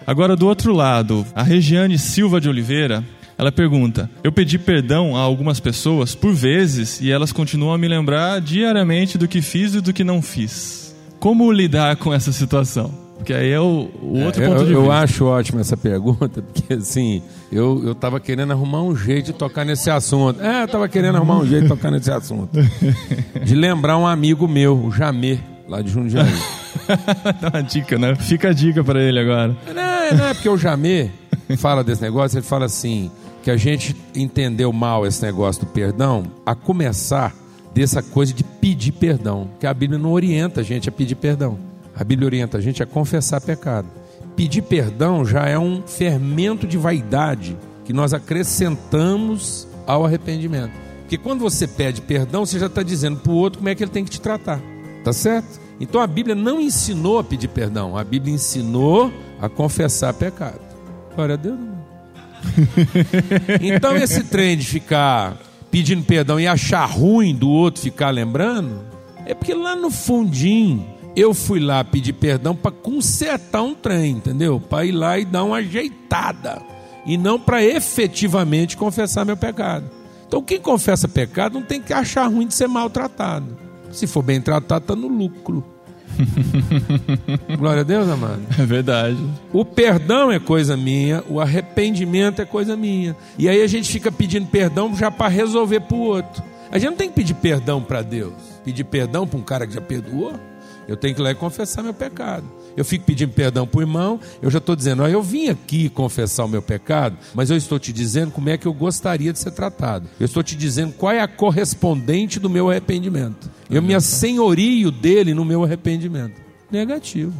Agora, do outro lado, a Regiane Silva de Oliveira, ela pergunta: Eu pedi perdão a algumas pessoas por vezes e elas continuam a me lembrar diariamente do que fiz e do que não fiz. Como lidar com essa situação? Porque aí é o, o outro É, ponto eu, de eu vista. acho ótima essa pergunta, [LAUGHS] porque assim, eu, eu tava querendo arrumar um jeito de tocar nesse assunto. É, eu tava querendo arrumar um jeito de tocar nesse assunto. [LAUGHS] De lembrar um amigo meu, o Jamê, lá de Jundiaí. [LAUGHS] Dá uma dica, né? Fica a dica pra ele agora. Não, não é porque o Jamê fala desse negócio, ele fala assim, que a gente entendeu mal esse negócio do perdão, a começar dessa coisa de pedir perdão, que a Bíblia não orienta a gente a pedir perdão. A Bíblia orienta a gente a confessar pecado. Pedir perdão já é um fermento de vaidade que nós acrescentamos ao arrependimento. Porque quando você pede perdão, você já está dizendo para o outro como é que ele tem que te tratar. Tá certo? Então a Bíblia não ensinou a pedir perdão, a Bíblia ensinou a confessar pecado. Glória a Deus. [LAUGHS] Então esse trem de ficar pedindo perdão e achar ruim do outro ficar lembrando, é porque lá no fundinho eu fui lá pedir perdão para consertar um trem, entendeu? Para ir lá e dar uma ajeitada e não para efetivamente confessar meu pecado. Então quem confessa pecado não tem que achar ruim de ser maltratado. Se for bem tratado, está no lucro. [LAUGHS] Glória a Deus, amado. É verdade. O perdão é coisa minha, o arrependimento é coisa minha. E aí a gente fica pedindo perdão já para resolver para o outro. A gente não tem que pedir perdão para Deus. Pedir perdão para um cara que já perdoou. Eu tenho que ir lá e confessar meu pecado. Eu fico pedindo perdão para o irmão, eu já estou dizendo, ó, eu vim aqui confessar o meu pecado, mas eu estou te dizendo como é que eu gostaria de ser tratado. Eu estou te dizendo qual é a correspondente do meu arrependimento. Eu me assenhorio dele no meu arrependimento. Negativo.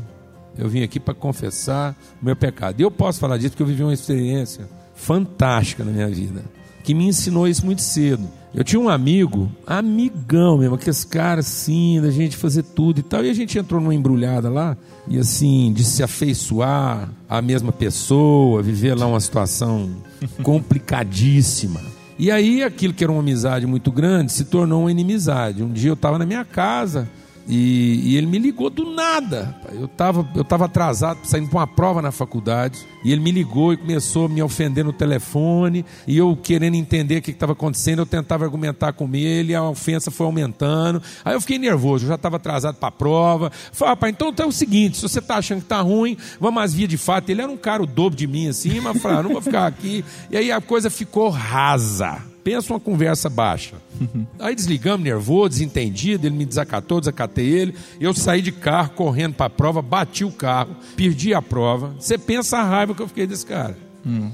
Eu vim aqui para confessar o meu pecado. E eu posso falar disso porque eu vivi uma experiência fantástica na minha vida, que me ensinou isso muito cedo. Eu tinha um amigo, amigão mesmo, aqueles caras assim, da gente fazer tudo e tal. E a gente entrou numa embrulhada lá, e assim, de se afeiçoar à mesma pessoa, viver lá uma situação [LAUGHS] complicadíssima. E aí aquilo que era uma amizade muito grande se tornou uma inimizade. Um dia eu estava na minha casa e, e, ele me ligou do nada. Eu estava eu tava atrasado, saindo para uma prova na faculdade. E ele me ligou e começou a me ofender no telefone. E eu querendo entender o que estava acontecendo, eu tentava argumentar com ele. A ofensa foi aumentando. Aí eu fiquei nervoso, eu já estava atrasado para a prova. Falei, rapaz, então, então é o seguinte: se você está achando que está ruim, vamos às vias de fato. Ele era um cara o dobro de mim assim, mas falei, ah, não vou ficar aqui. E aí a coisa ficou rasa. Pensa uma conversa baixa. Aí desligamos, nervoso, desentendido, ele me desacatou, desacatei ele. Eu saí de carro, correndo para a prova, bati o carro, perdi a prova. Você pensa a raiva que eu fiquei desse cara. Hum.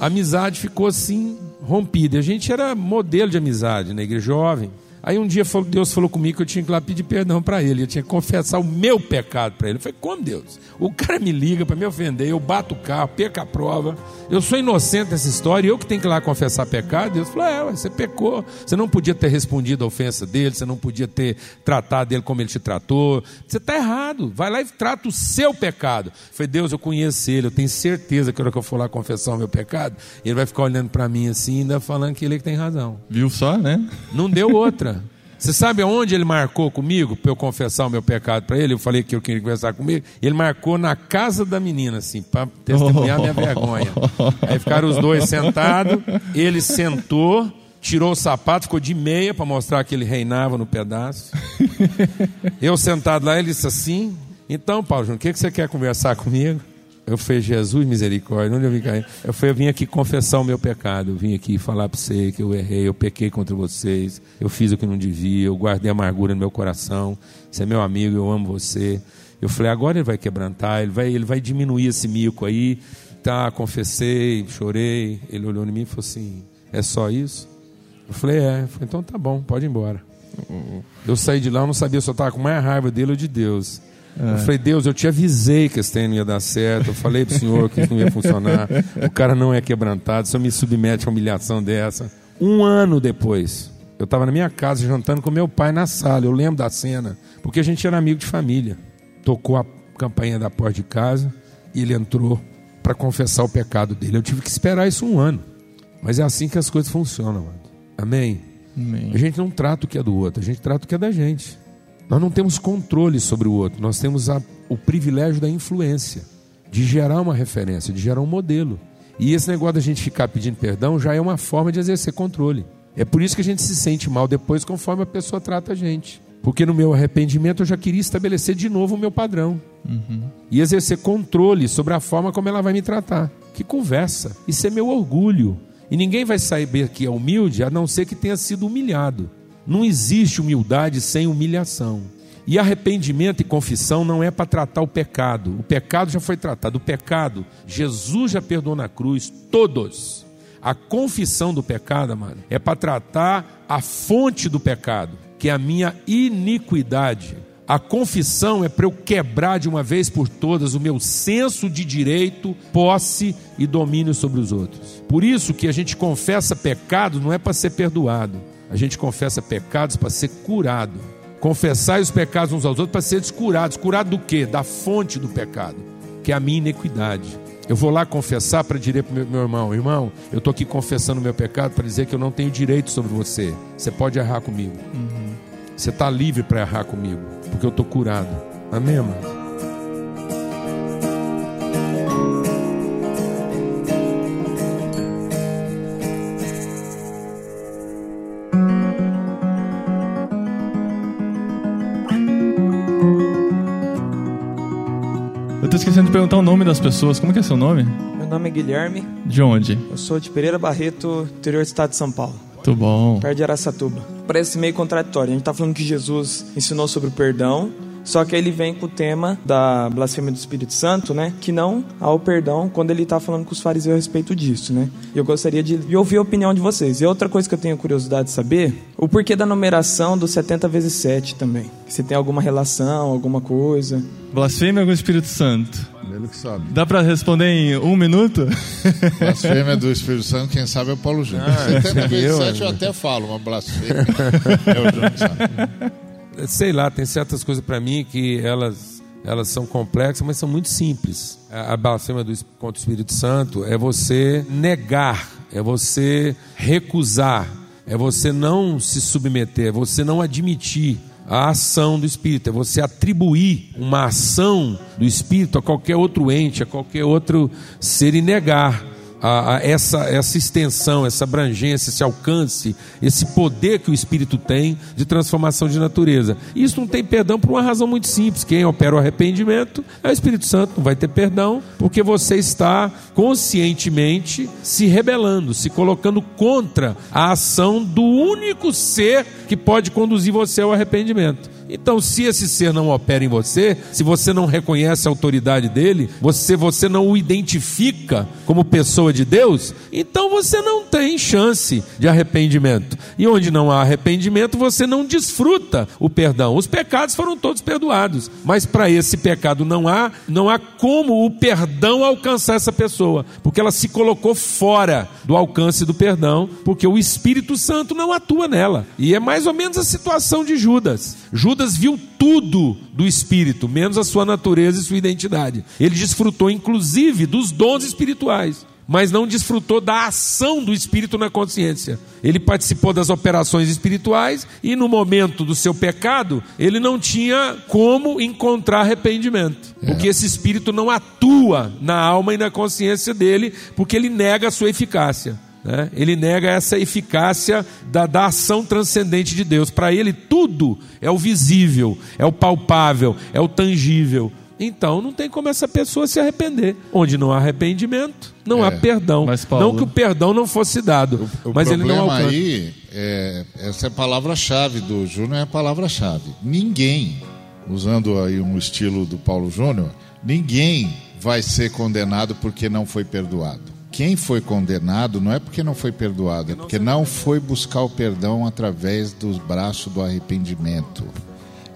A amizade ficou assim, rompida. A gente era modelo de amizade na igreja jovem. Aí um dia Deus falou comigo que eu tinha que ir lá pedir perdão para ele, eu tinha que confessar o meu pecado para ele. Eu falei, como Deus? O cara me liga para me ofender, eu bato o carro, perco a prova, eu sou inocente nessa história, eu que tenho que ir lá confessar pecado. Deus falou, é, você pecou, você não podia ter respondido a ofensa dele, você não podia ter tratado ele como ele te tratou, você está errado, vai lá e trata o seu pecado. Eu falei, Deus, eu conheço ele, eu tenho certeza que na hora que eu for lá confessar o meu pecado, ele vai ficar olhando para mim assim, ainda falando que ele é que tem razão. Viu só, né? Não deu outra. Você sabe aonde ele marcou comigo para eu confessar o meu pecado para ele? Eu falei que eu queria conversar comigo. Ele marcou na casa da menina, assim, para testemunhar minha vergonha. Aí ficaram os dois sentados. Ele sentou, tirou o sapato, ficou de meia para mostrar que ele reinava no pedaço. Eu sentado lá, ele disse assim: Então, Paulo Júnior, o que, que você quer conversar comigo? Eu falei, Jesus, misericórdia, onde eu vim cair? Eu falei, eu vim aqui confessar o meu pecado, eu vim aqui falar para você que eu errei, eu pequei contra vocês, eu fiz o que não devia, eu guardei amargura no meu coração, você é meu amigo, eu amo você. Eu falei, agora ele vai quebrantar, ele vai, ele vai diminuir esse mico aí. Tá, confessei, chorei. Ele olhou em mim e falou assim: é só isso? Eu falei, é. Eu falei, então tá bom, pode ir embora. Eu saí de lá, eu não sabia se eu estava com mais raiva dele ou de Deus. É. Eu falei, Deus, eu te avisei que esse treino ia dar certo. Eu falei para o senhor que isso não ia funcionar. O cara não é quebrantado. O senhor me submete a humilhação dessa. Um ano depois, eu estava na minha casa jantando com meu pai na sala. Eu lembro da cena, porque a gente era amigo de família. Tocou a campainha da porta de casa e ele entrou para confessar o pecado dele. Eu tive que esperar isso um ano. Mas é assim que as coisas funcionam. Mano. Amém? Amém? A gente não trata o que é do outro, a gente trata o que é da gente. Nós não temos controle sobre o outro, nós temos a, o privilégio da influência, de gerar uma referência, de gerar um modelo. E esse negócio da gente ficar pedindo perdão já é uma forma de exercer controle. É por isso que a gente se sente mal depois, conforme a pessoa trata a gente. Porque no meu arrependimento eu já queria estabelecer de novo o meu padrão. Uhum. E exercer controle sobre a forma como ela vai me tratar. Que conversa. Isso é meu orgulho. E ninguém vai saber que é humilde a não ser que tenha sido humilhado. Não existe humildade sem humilhação. E arrependimento e confissão não é para tratar o pecado. O pecado já foi tratado. O pecado, Jesus já perdoou na cruz, todos. A confissão do pecado, mano, é para tratar a fonte do pecado, que é a minha iniquidade. A confissão é para eu quebrar de uma vez por todas o meu senso de direito, posse e domínio sobre os outros. Por isso que a gente confessa pecado não é para ser perdoado a gente confessa pecados para ser curado. Confessar os pecados uns aos outros para ser curados. Curado do quê? Da fonte do pecado, que é a minha iniquidade. Eu vou lá confessar para dizer para o meu, meu irmão: irmão, eu estou aqui confessando o meu pecado para dizer que eu não tenho direito sobre você. Você pode errar comigo. Uhum. Você está livre para errar comigo, porque eu estou curado. Amém, amado? Esquecendo de perguntar o nome das pessoas. Como que é seu nome? Meu nome é Guilherme. De onde? Eu sou de Pereira Barreto, interior do estado de São Paulo. Muito bom. Perto de Araçatuba. Parece meio contraditório. A gente está falando que Jesus ensinou sobre o perdão, só que aí ele vem com o tema da blasfêmia do Espírito Santo, né? Que não há o perdão quando ele está falando com os fariseus a respeito disso, né? E eu gostaria de ouvir a opinião de vocês. E outra coisa que eu tenho curiosidade de saber, o porquê da numeração do 70 vezes 7 também. Se tem alguma relação, alguma coisa. Blasfêmia com o Espírito Santo. Ele que sabe. Dá para responder em um minuto? Blasfêmia do Espírito Santo, quem sabe é o Paulo Júnior. Ah, 70 vezes 7 eu até falo, uma blasfêmia. é o Júnior que sabe sei lá, tem certas coisas para mim que elas, elas são complexas, mas são muito simples. A, blasfêmia do, contra o Espírito Santo é você negar, é você recusar, é você não se submeter, é você não admitir a ação do Espírito, é você atribuir uma ação do Espírito a qualquer outro ente, a qualquer outro ser e negar a, a essa, essa extensão, essa abrangência, esse alcance, esse poder que o Espírito tem de transformação de natureza. Isso não tem perdão por uma razão muito simples: quem opera o arrependimento é o Espírito Santo, não vai ter perdão, porque você está conscientemente se rebelando, se colocando contra a ação do único ser que pode conduzir você ao arrependimento. Então, se esse ser não opera em você, se você não reconhece a autoridade dele, você, você não o identifica como pessoa de Deus, então você não tem chance de arrependimento. E onde não há arrependimento, você não desfruta o perdão. Os pecados foram todos perdoados, mas para esse pecado não há, não há como o perdão alcançar essa pessoa, porque ela se colocou fora do alcance do perdão, porque o Espírito Santo não atua nela. E é mais ou menos a situação de Judas. Judas Judas viu tudo do Espírito, menos a sua natureza e sua identidade. Ele desfrutou, inclusive, dos dons espirituais, mas não desfrutou da ação do Espírito na consciência. Ele participou das operações espirituais e, no momento do seu pecado, ele não tinha como encontrar arrependimento, é. porque esse Espírito não atua na alma e na consciência dele, porque ele nega a sua eficácia. Né? Ele nega essa eficácia da, da ação transcendente de Deus. Para ele, tudo é o visível, é o palpável, é o tangível. Então não tem como essa pessoa se arrepender. Onde não há arrependimento, não é, há perdão. Paulo, não que o perdão não fosse dado, o, o mas ele não alcança. aí, é, essa é a palavra-chave do Júnior, é a palavra-chave. Ninguém, usando aí um estilo do Paulo Júnior, ninguém vai ser condenado porque não foi perdoado quem foi condenado não é porque não foi perdoado, é porque não foi buscar o perdão através dos braços do arrependimento.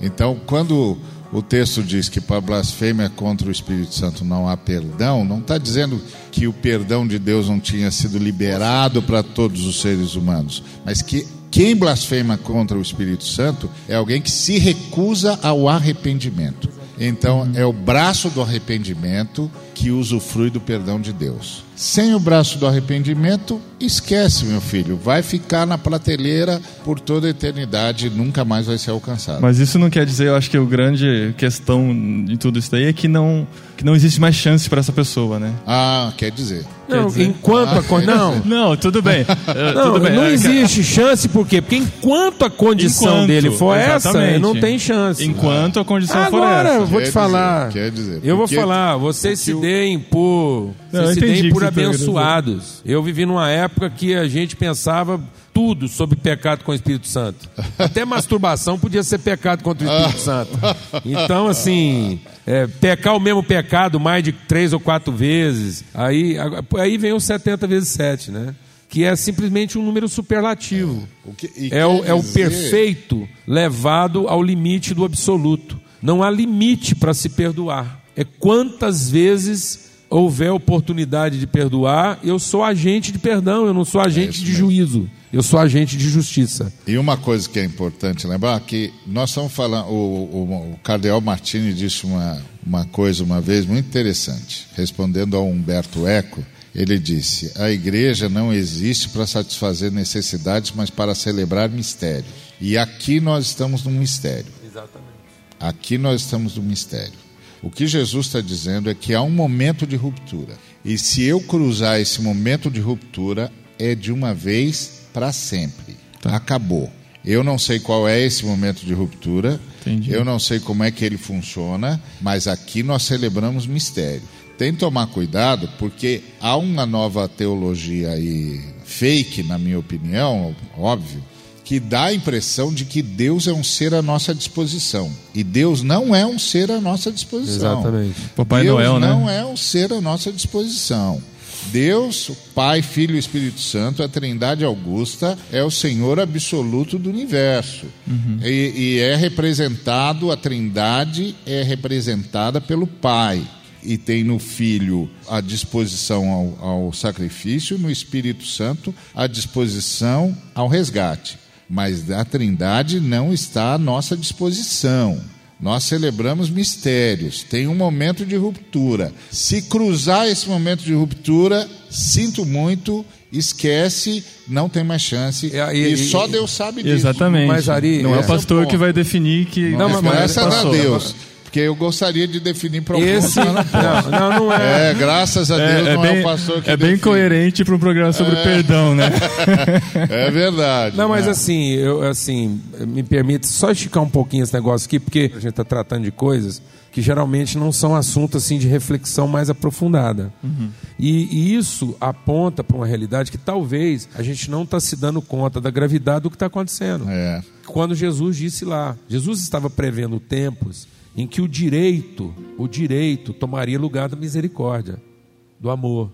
Então, quando o texto diz que para blasfêmia contra o Espírito Santo não há perdão, não está dizendo que o perdão de Deus não tinha sido liberado para todos os seres humanos, mas que quem blasfema contra o Espírito Santo é alguém que se recusa ao arrependimento. Então, é o braço do arrependimento que usufrui do perdão de Deus. Sem o braço do arrependimento, esquece, meu filho. Vai ficar na prateleira por toda a eternidade e nunca mais vai ser alcançado. Mas isso não quer dizer, eu acho que a grande questão de tudo isso daí é que não, que não existe mais chance para essa pessoa, né? Ah, quer dizer. Não, dizer? enquanto ah, a não, [LAUGHS] não, tudo bem. não, tudo bem. não existe chance por quê? Porque enquanto a condição enquanto, dele for exatamente. essa, não tem chance. Enquanto a condição Agora, for essa. Agora, eu vou quer te falar. Dizer, quer dizer. Eu vou falar, vocês se deem por, não, se deem por abençoados. Eu vivi numa época que a gente pensava tudo sobre pecado com o Espírito Santo. Até masturbação podia ser pecado contra o Espírito Santo. Então, assim, é, pecar o mesmo pecado mais de três ou quatro vezes, aí, aí vem o 70 vezes 7, né? Que é simplesmente um número superlativo. É, o, que, é, o, é o perfeito levado ao limite do absoluto. Não há limite para se perdoar. É quantas vezes houver oportunidade de perdoar, eu sou agente de perdão, eu não sou agente é de juízo. Eu sou agente de justiça. E uma coisa que é importante lembrar que nós estamos falando, o, o, o Cardeal Martini disse uma, uma coisa uma vez muito interessante, respondendo ao Humberto Eco. Ele disse: a igreja não existe para satisfazer necessidades, mas para celebrar mistérios. E aqui nós estamos num mistério. Exatamente. Aqui nós estamos num mistério. O que Jesus está dizendo é que há um momento de ruptura. E se eu cruzar esse momento de ruptura, é de uma vez para sempre. Acabou. Eu não sei qual é esse momento de ruptura, Entendi. eu não sei como é que ele funciona, mas aqui nós celebramos mistério. Tem que tomar cuidado, porque há uma nova teologia aí, fake, na minha opinião, óbvio, que dá a impressão de que Deus é um ser à nossa disposição. E Deus não é um ser à nossa disposição. Exatamente. Papai Deus Noel, né? não é um ser à nossa disposição. Deus, o Pai, Filho e Espírito Santo, a Trindade Augusta, é o Senhor absoluto do universo. E, e é representado, a Trindade é representada pelo Pai. E tem no Filho a disposição ao, ao sacrifício, no Espírito Santo a disposição ao resgate. Mas a Trindade não está à nossa disposição. Nós celebramos mistérios, tem um momento de ruptura. Se cruzar esse momento de ruptura, sinto muito, esquece, não tem mais chance. É, E, e- e- só Deus sabe disso. Exatamente. Mas, Ari, não é é o pastor que vai definir que. Não, mas- Mas mas graças a. Deus. Porque eu gostaria de definir para Esse. não. Não, não, não é. É, graças a Deus É, é não é bem, o pastor que é bem define. coerente para um programa sobre perdão, né? [LAUGHS] É verdade. Não, mas né? assim, eu, assim, me permite só esticar um pouquinho esse negócio aqui, porque a gente está tratando de coisas que geralmente não são assuntos assim de reflexão mais aprofundada. E, e isso aponta para uma realidade que talvez a gente não está se dando conta da gravidade do que está acontecendo. É. Quando Jesus disse lá, Jesus estava prevendo tempos em que o direito, o direito tomaria lugar da misericórdia, do amor,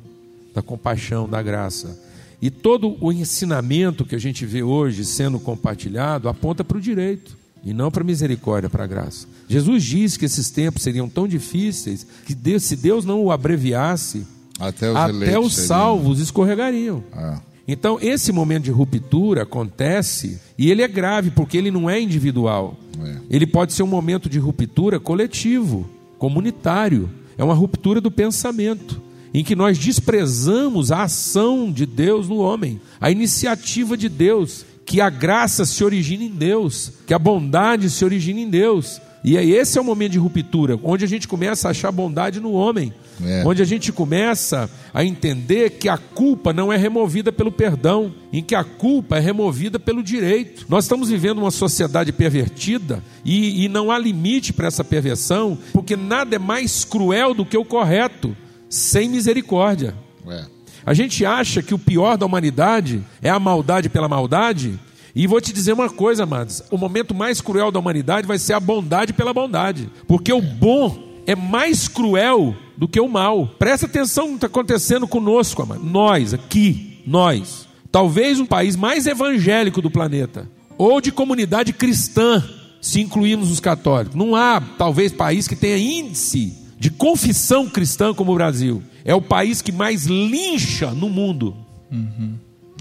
da compaixão, da graça. E todo o ensinamento que a gente vê hoje sendo compartilhado aponta para o direito e não para a misericórdia, para a graça. Jesus disse que esses tempos seriam tão difíceis que Deus, se Deus não o abreviasse, Até os até os salvos escorregariam. Ah. Então, esse momento de ruptura acontece e ele é grave porque ele não é individual. É. Ele pode ser um momento de ruptura coletivo, comunitário. É uma ruptura do pensamento, em que nós desprezamos a ação de Deus no homem, a iniciativa de Deus, que a graça se origina em Deus, que a bondade se origina em Deus. E aí esse é o momento de ruptura, onde a gente começa a achar bondade no homem, É. onde a gente começa a entender que a culpa não é removida pelo perdão, em que a culpa é removida pelo direito. Nós estamos vivendo uma sociedade pervertida e, e não há limite para essa perversão, porque nada é mais cruel do que o correto, sem misericórdia. É. A gente acha que o pior da humanidade é a maldade pela maldade. E vou te dizer uma coisa, amados: o momento mais cruel da humanidade vai ser a bondade pela bondade. Porque o bom é mais cruel do que o mal. Presta atenção no que está acontecendo conosco, amado. Nós, aqui, nós. Talvez o país mais evangélico do planeta. Ou de comunidade cristã, se incluirmos os católicos. Não há, talvez, país que tenha índice de confissão cristã como o Brasil. É o país que mais lincha no mundo.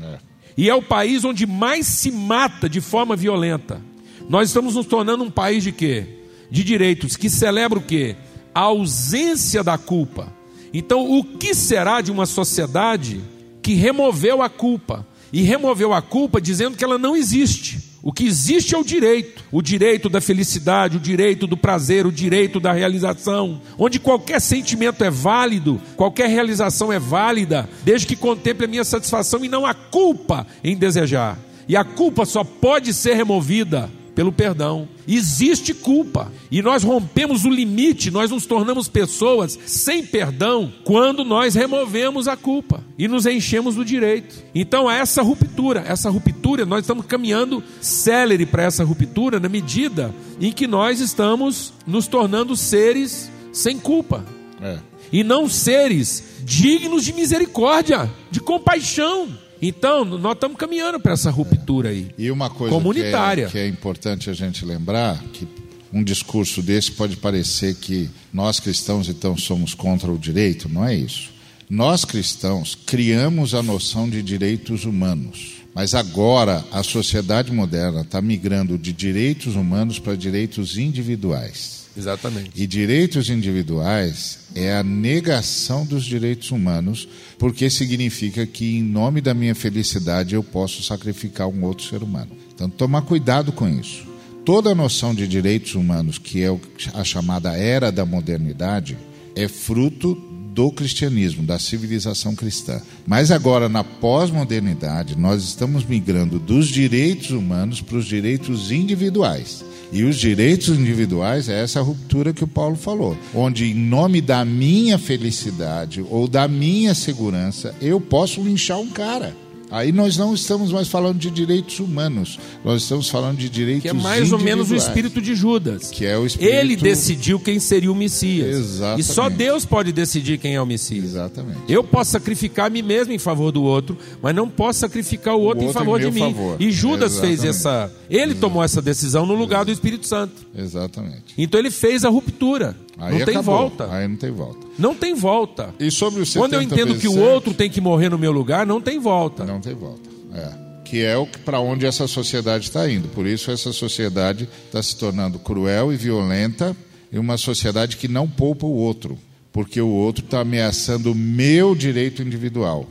É. E é o país onde mais se mata de forma violenta. Nós estamos nos tornando um país de quê? De direitos, que celebra o quê? A ausência da culpa. Então, o que será de uma sociedade que removeu a culpa? E removeu a culpa dizendo que ela não existe. O que existe é o direito, o direito da felicidade, o direito do prazer, o direito da realização, onde qualquer sentimento é válido, qualquer realização é válida, desde que contemple a minha satisfação e não a culpa em desejar. E a culpa só pode ser removida pelo perdão. Existe culpa e nós rompemos o limite, nós nos tornamos pessoas sem perdão quando nós removemos a culpa e nos enchemos do direito. Então, essa ruptura, essa ruptura, nós estamos caminhando célere para essa ruptura na medida em que nós estamos nos tornando seres sem culpa É. e não seres dignos de misericórdia, de compaixão. Então, nós estamos caminhando para essa ruptura aí. E uma coisa Comunitária. Que, é, que é importante a gente lembrar, que um discurso desse pode parecer que nós cristãos então somos contra o direito, não é isso. Nós cristãos criamos a noção de direitos humanos Mas agora a sociedade moderna está migrando de direitos humanos para direitos individuais. Exatamente. E direitos individuais é a negação dos direitos humanos, porque significa que, em nome da minha felicidade, eu posso sacrificar um outro ser humano. Então, tomar cuidado com isso. Toda a noção de direitos humanos, que é a chamada era da modernidade, é fruto do cristianismo, da civilização cristã. Mas agora, na pós-modernidade, nós estamos migrando dos direitos humanos para os direitos individuais. E os direitos individuais é essa ruptura que o Paulo falou, onde, em nome da minha felicidade ou da minha segurança, eu posso linchar um cara. Aí nós não estamos mais falando de direitos humanos, nós estamos falando de direitos Que é mais ou menos o espírito de Judas. Que é o espírito- Ele decidiu quem seria o Messias. Exatamente. E só Deus pode decidir quem é o Messias. Exatamente. Eu posso sacrificar a mim mesmo em favor do outro, mas não posso sacrificar o outro, em outro favor em de mim. favor. E Judas fez Exatamente. essa. Ele tomou essa decisão no lugar do Espírito Santo. Exatamente. Então ele fez a ruptura. Aí não tem acabou. volta. Aí não tem volta. Não tem volta. E sobre os Quando eu 70 entendo que o outro tem que morrer no meu lugar, não tem volta. Não tem volta. É. Que é para onde essa sociedade está indo. Por isso essa sociedade está se tornando cruel e violenta e uma sociedade que não poupa o outro. Porque o outro está ameaçando o meu direito individual.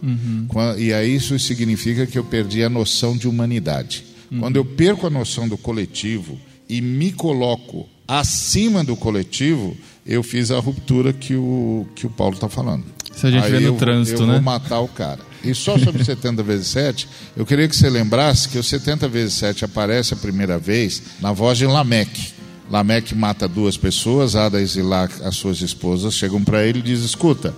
Qua- E aí isso significa que eu perdi a noção de humanidade. Quando eu perco a noção do coletivo e me coloco acima do coletivo, eu fiz a ruptura que o, que o Paulo está falando. Isso a gente Aí vê no eu trânsito, eu né? Vou matar o cara. E só sobre 70 vezes 7, eu queria que você lembrasse que o 70 vezes 7 aparece a primeira vez na voz de Lameque. Lameque mata duas pessoas, Ada e Zilá, as suas esposas, chegam para ele e dizem: Escuta,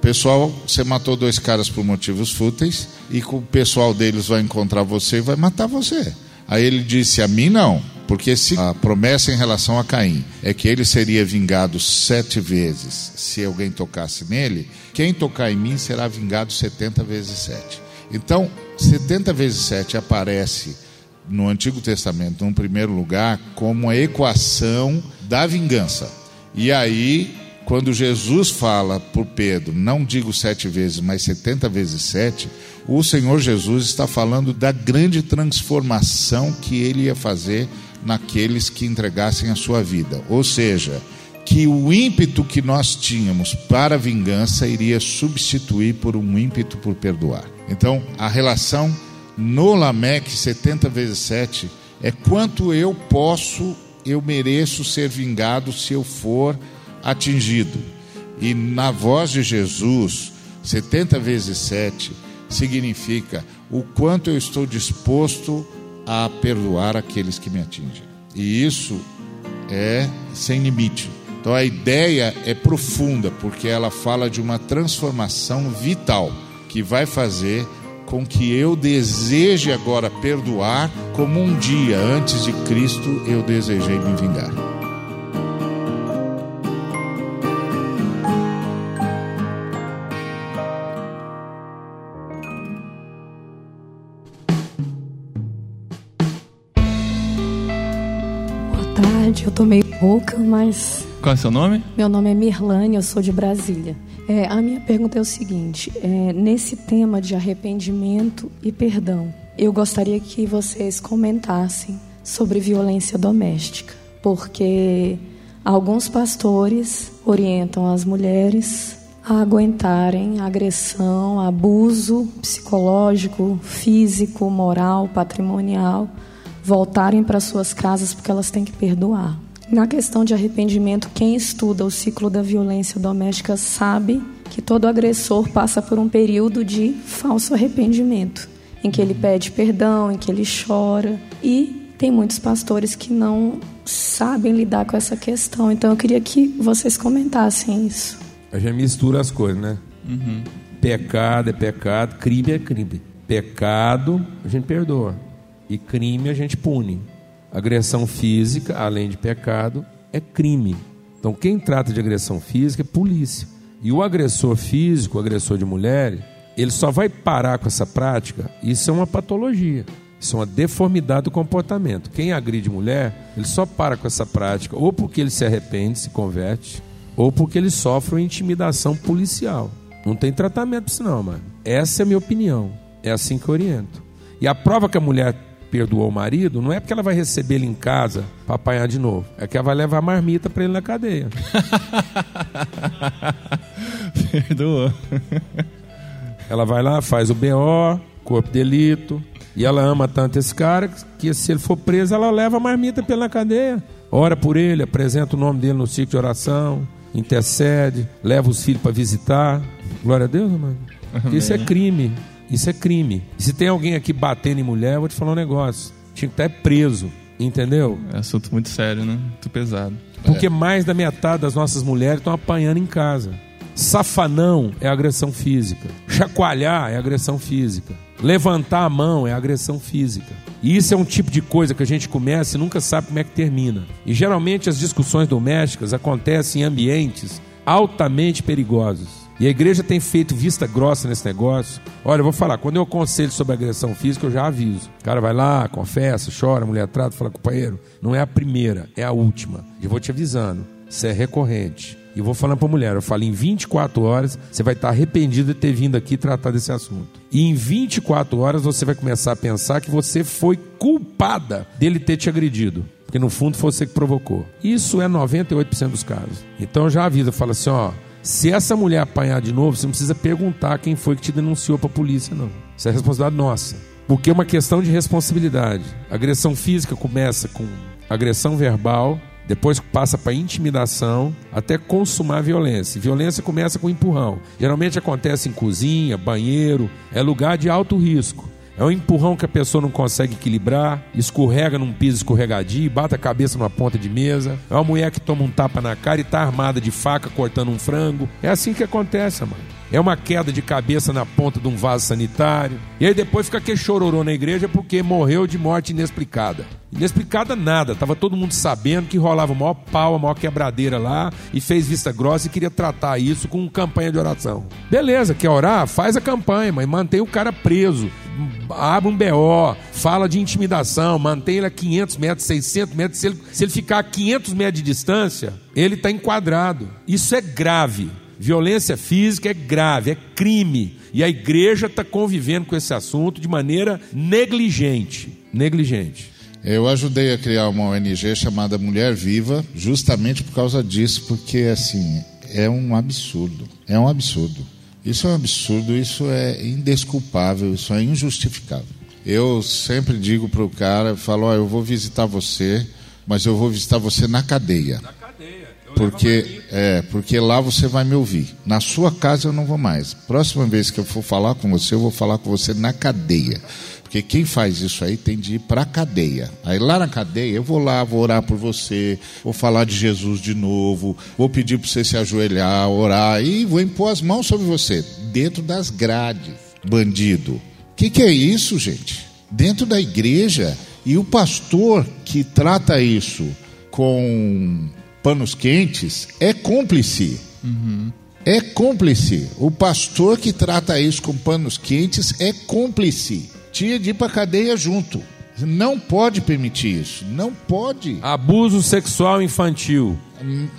pessoal, você matou dois caras por motivos fúteis e o pessoal deles vai encontrar você e vai matar você. Aí ele disse: A mim não, porque se a promessa em relação a Caim é que ele seria vingado sete vezes se alguém tocasse nele, quem tocar em mim será vingado 70 vezes sete. Então, 70 vezes 7 aparece no Antigo Testamento, num primeiro lugar, como a equação da vingança. E aí, quando Jesus fala por Pedro, não digo sete vezes, mas 70 vezes sete, o Senhor Jesus está falando da grande transformação que ele ia fazer naqueles que entregassem a sua vida. Ou seja, que o ímpeto que nós tínhamos para vingança iria substituir por um ímpeto por perdoar. Então, a relação no Lameque 70 vezes 7 é quanto eu posso, eu mereço ser vingado se eu for atingido. E na voz de Jesus, 70 vezes 7 significa o quanto eu estou disposto a perdoar aqueles que me atingem. E isso é sem limite. Então a ideia é profunda, porque ela fala de uma transformação vital que vai fazer com que eu deseje agora perdoar, como um dia antes de Cristo eu desejei me vingar. Rouca, mas Qual é seu nome? meu nome é Mirlane, eu sou de Brasília. É, a minha pergunta é o seguinte: é, nesse tema de arrependimento e perdão, eu gostaria que vocês comentassem sobre violência doméstica, porque alguns pastores orientam as mulheres a aguentarem agressão, abuso psicológico, físico, moral, patrimonial, voltarem para suas casas porque elas têm que perdoar. Na questão de arrependimento, quem estuda o ciclo da violência doméstica sabe que todo agressor passa por um período de falso arrependimento, em que ele pede perdão, em que ele chora. E tem muitos pastores que não sabem lidar com essa questão. Então eu queria que vocês comentassem isso. A gente mistura as coisas, né? Pecado é pecado, crime é crime. Pecado a gente perdoa e crime a gente pune. Agressão física, além de pecado, é crime. Então quem trata de agressão física é polícia. E o agressor físico, o agressor de mulheres, ele só vai parar com essa prática. Isso é uma patologia. Isso é uma deformidade do comportamento. Quem agride mulher, ele só para com essa prática ou porque ele se arrepende, se converte, ou porque ele sofre uma intimidação policial. Não tem tratamento para isso não, mano. Essa é a minha opinião. É assim que eu oriento. E a prova que a mulher perdoou o marido não é porque ela vai receber ele em casa para apanhar de novo, é que ela vai levar marmita para ele na cadeia. [LAUGHS] Perdoa. Ela vai lá, faz o BO, corpo de delito, e ela ama tanto esse cara que se ele for preso, ela leva a marmita na cadeia. Ora por ele, apresenta o nome dele no ciclo de oração, intercede, leva os filhos para visitar. Glória a Deus, mano. Isso é crime. Isso é crime. E se tem alguém aqui batendo em mulher, eu vou te falar um negócio. Tinha que estar preso. Entendeu? É assunto muito sério, né? Muito pesado. Porque mais da metade das nossas mulheres estão apanhando em casa. Safanão é agressão física. Chacoalhar é agressão física. Levantar a mão é agressão física. E isso é um tipo de coisa que a gente começa e nunca sabe como é que termina. E geralmente as discussões domésticas acontecem em ambientes altamente perigosos. E a igreja tem feito vista grossa nesse negócio. Olha, eu vou falar, quando eu aconselho sobre agressão física, eu já aviso. O cara vai lá, confessa, chora, a mulher trata, fala, companheiro, não é a primeira, é a última. Eu vou te avisando, isso é recorrente. E vou falando para a mulher, eu falo, em 24 horas você vai estar arrependido de ter vindo aqui tratar desse assunto. E em 24 horas você vai começar a pensar que você foi culpada dele ter te agredido. Porque no fundo foi você que provocou. Isso é 98% dos casos. Então já avisa, fala assim, ó, se essa mulher apanhar de novo, você não precisa perguntar quem foi que te denunciou para a polícia, não. Isso é responsabilidade nossa. Porque é uma questão de responsabilidade. Agressão física começa com agressão verbal, depois passa para intimidação, até consumar violência. Violência começa com empurrão. Geralmente acontece em cozinha, banheiro, é lugar de alto risco. É um empurrão que a pessoa não consegue equilibrar, escorrega num piso escorregadio, bate a cabeça numa ponta de mesa. É uma mulher que toma um tapa na cara e está armada de faca cortando um frango. É assim que acontece, mano. É uma queda de cabeça na ponta de um vaso sanitário. E aí depois fica que chororou na igreja porque morreu de morte inexplicada. Inexplicada nada, tava todo mundo sabendo que rolava o maior pau, a maior quebradeira lá e fez vista grossa e queria tratar isso com campanha de oração. Beleza, quer orar? Faz a campanha, mas mantém o cara preso. Abre um BO, fala de intimidação, mantém ele a 500 metros, 600 metros. Se ele, se ele ficar a 500 metros de distância, ele está enquadrado. Isso é grave. Violência física é grave, é crime. E a igreja está convivendo com esse assunto de maneira negligente. Negligente. Eu ajudei a criar uma ONG chamada Mulher Viva, justamente por causa disso, porque assim é um absurdo. É um absurdo. Isso é um absurdo, isso é indesculpável, isso é injustificável. Eu sempre digo para o cara, falo, oh, eu vou visitar você, mas eu vou visitar você na cadeia. Na cadeia. Porque, é, porque lá você vai me ouvir. Na sua casa eu não vou mais. Próxima vez que eu for falar com você, eu vou falar com você na cadeia. Porque quem faz isso aí tem de ir para a cadeia. Aí lá na cadeia, eu vou lá, vou orar por você, vou falar de Jesus de novo, vou pedir para você se ajoelhar, orar e vou impor as mãos sobre você, dentro das grades, bandido. O que, que é isso, gente? Dentro da igreja. E o pastor que trata isso com panos quentes é cúmplice. Uhum. É cúmplice. O pastor que trata isso com panos quentes é cúmplice tinha de ir para cadeia junto. Não pode permitir isso. Não pode. Abuso sexual infantil.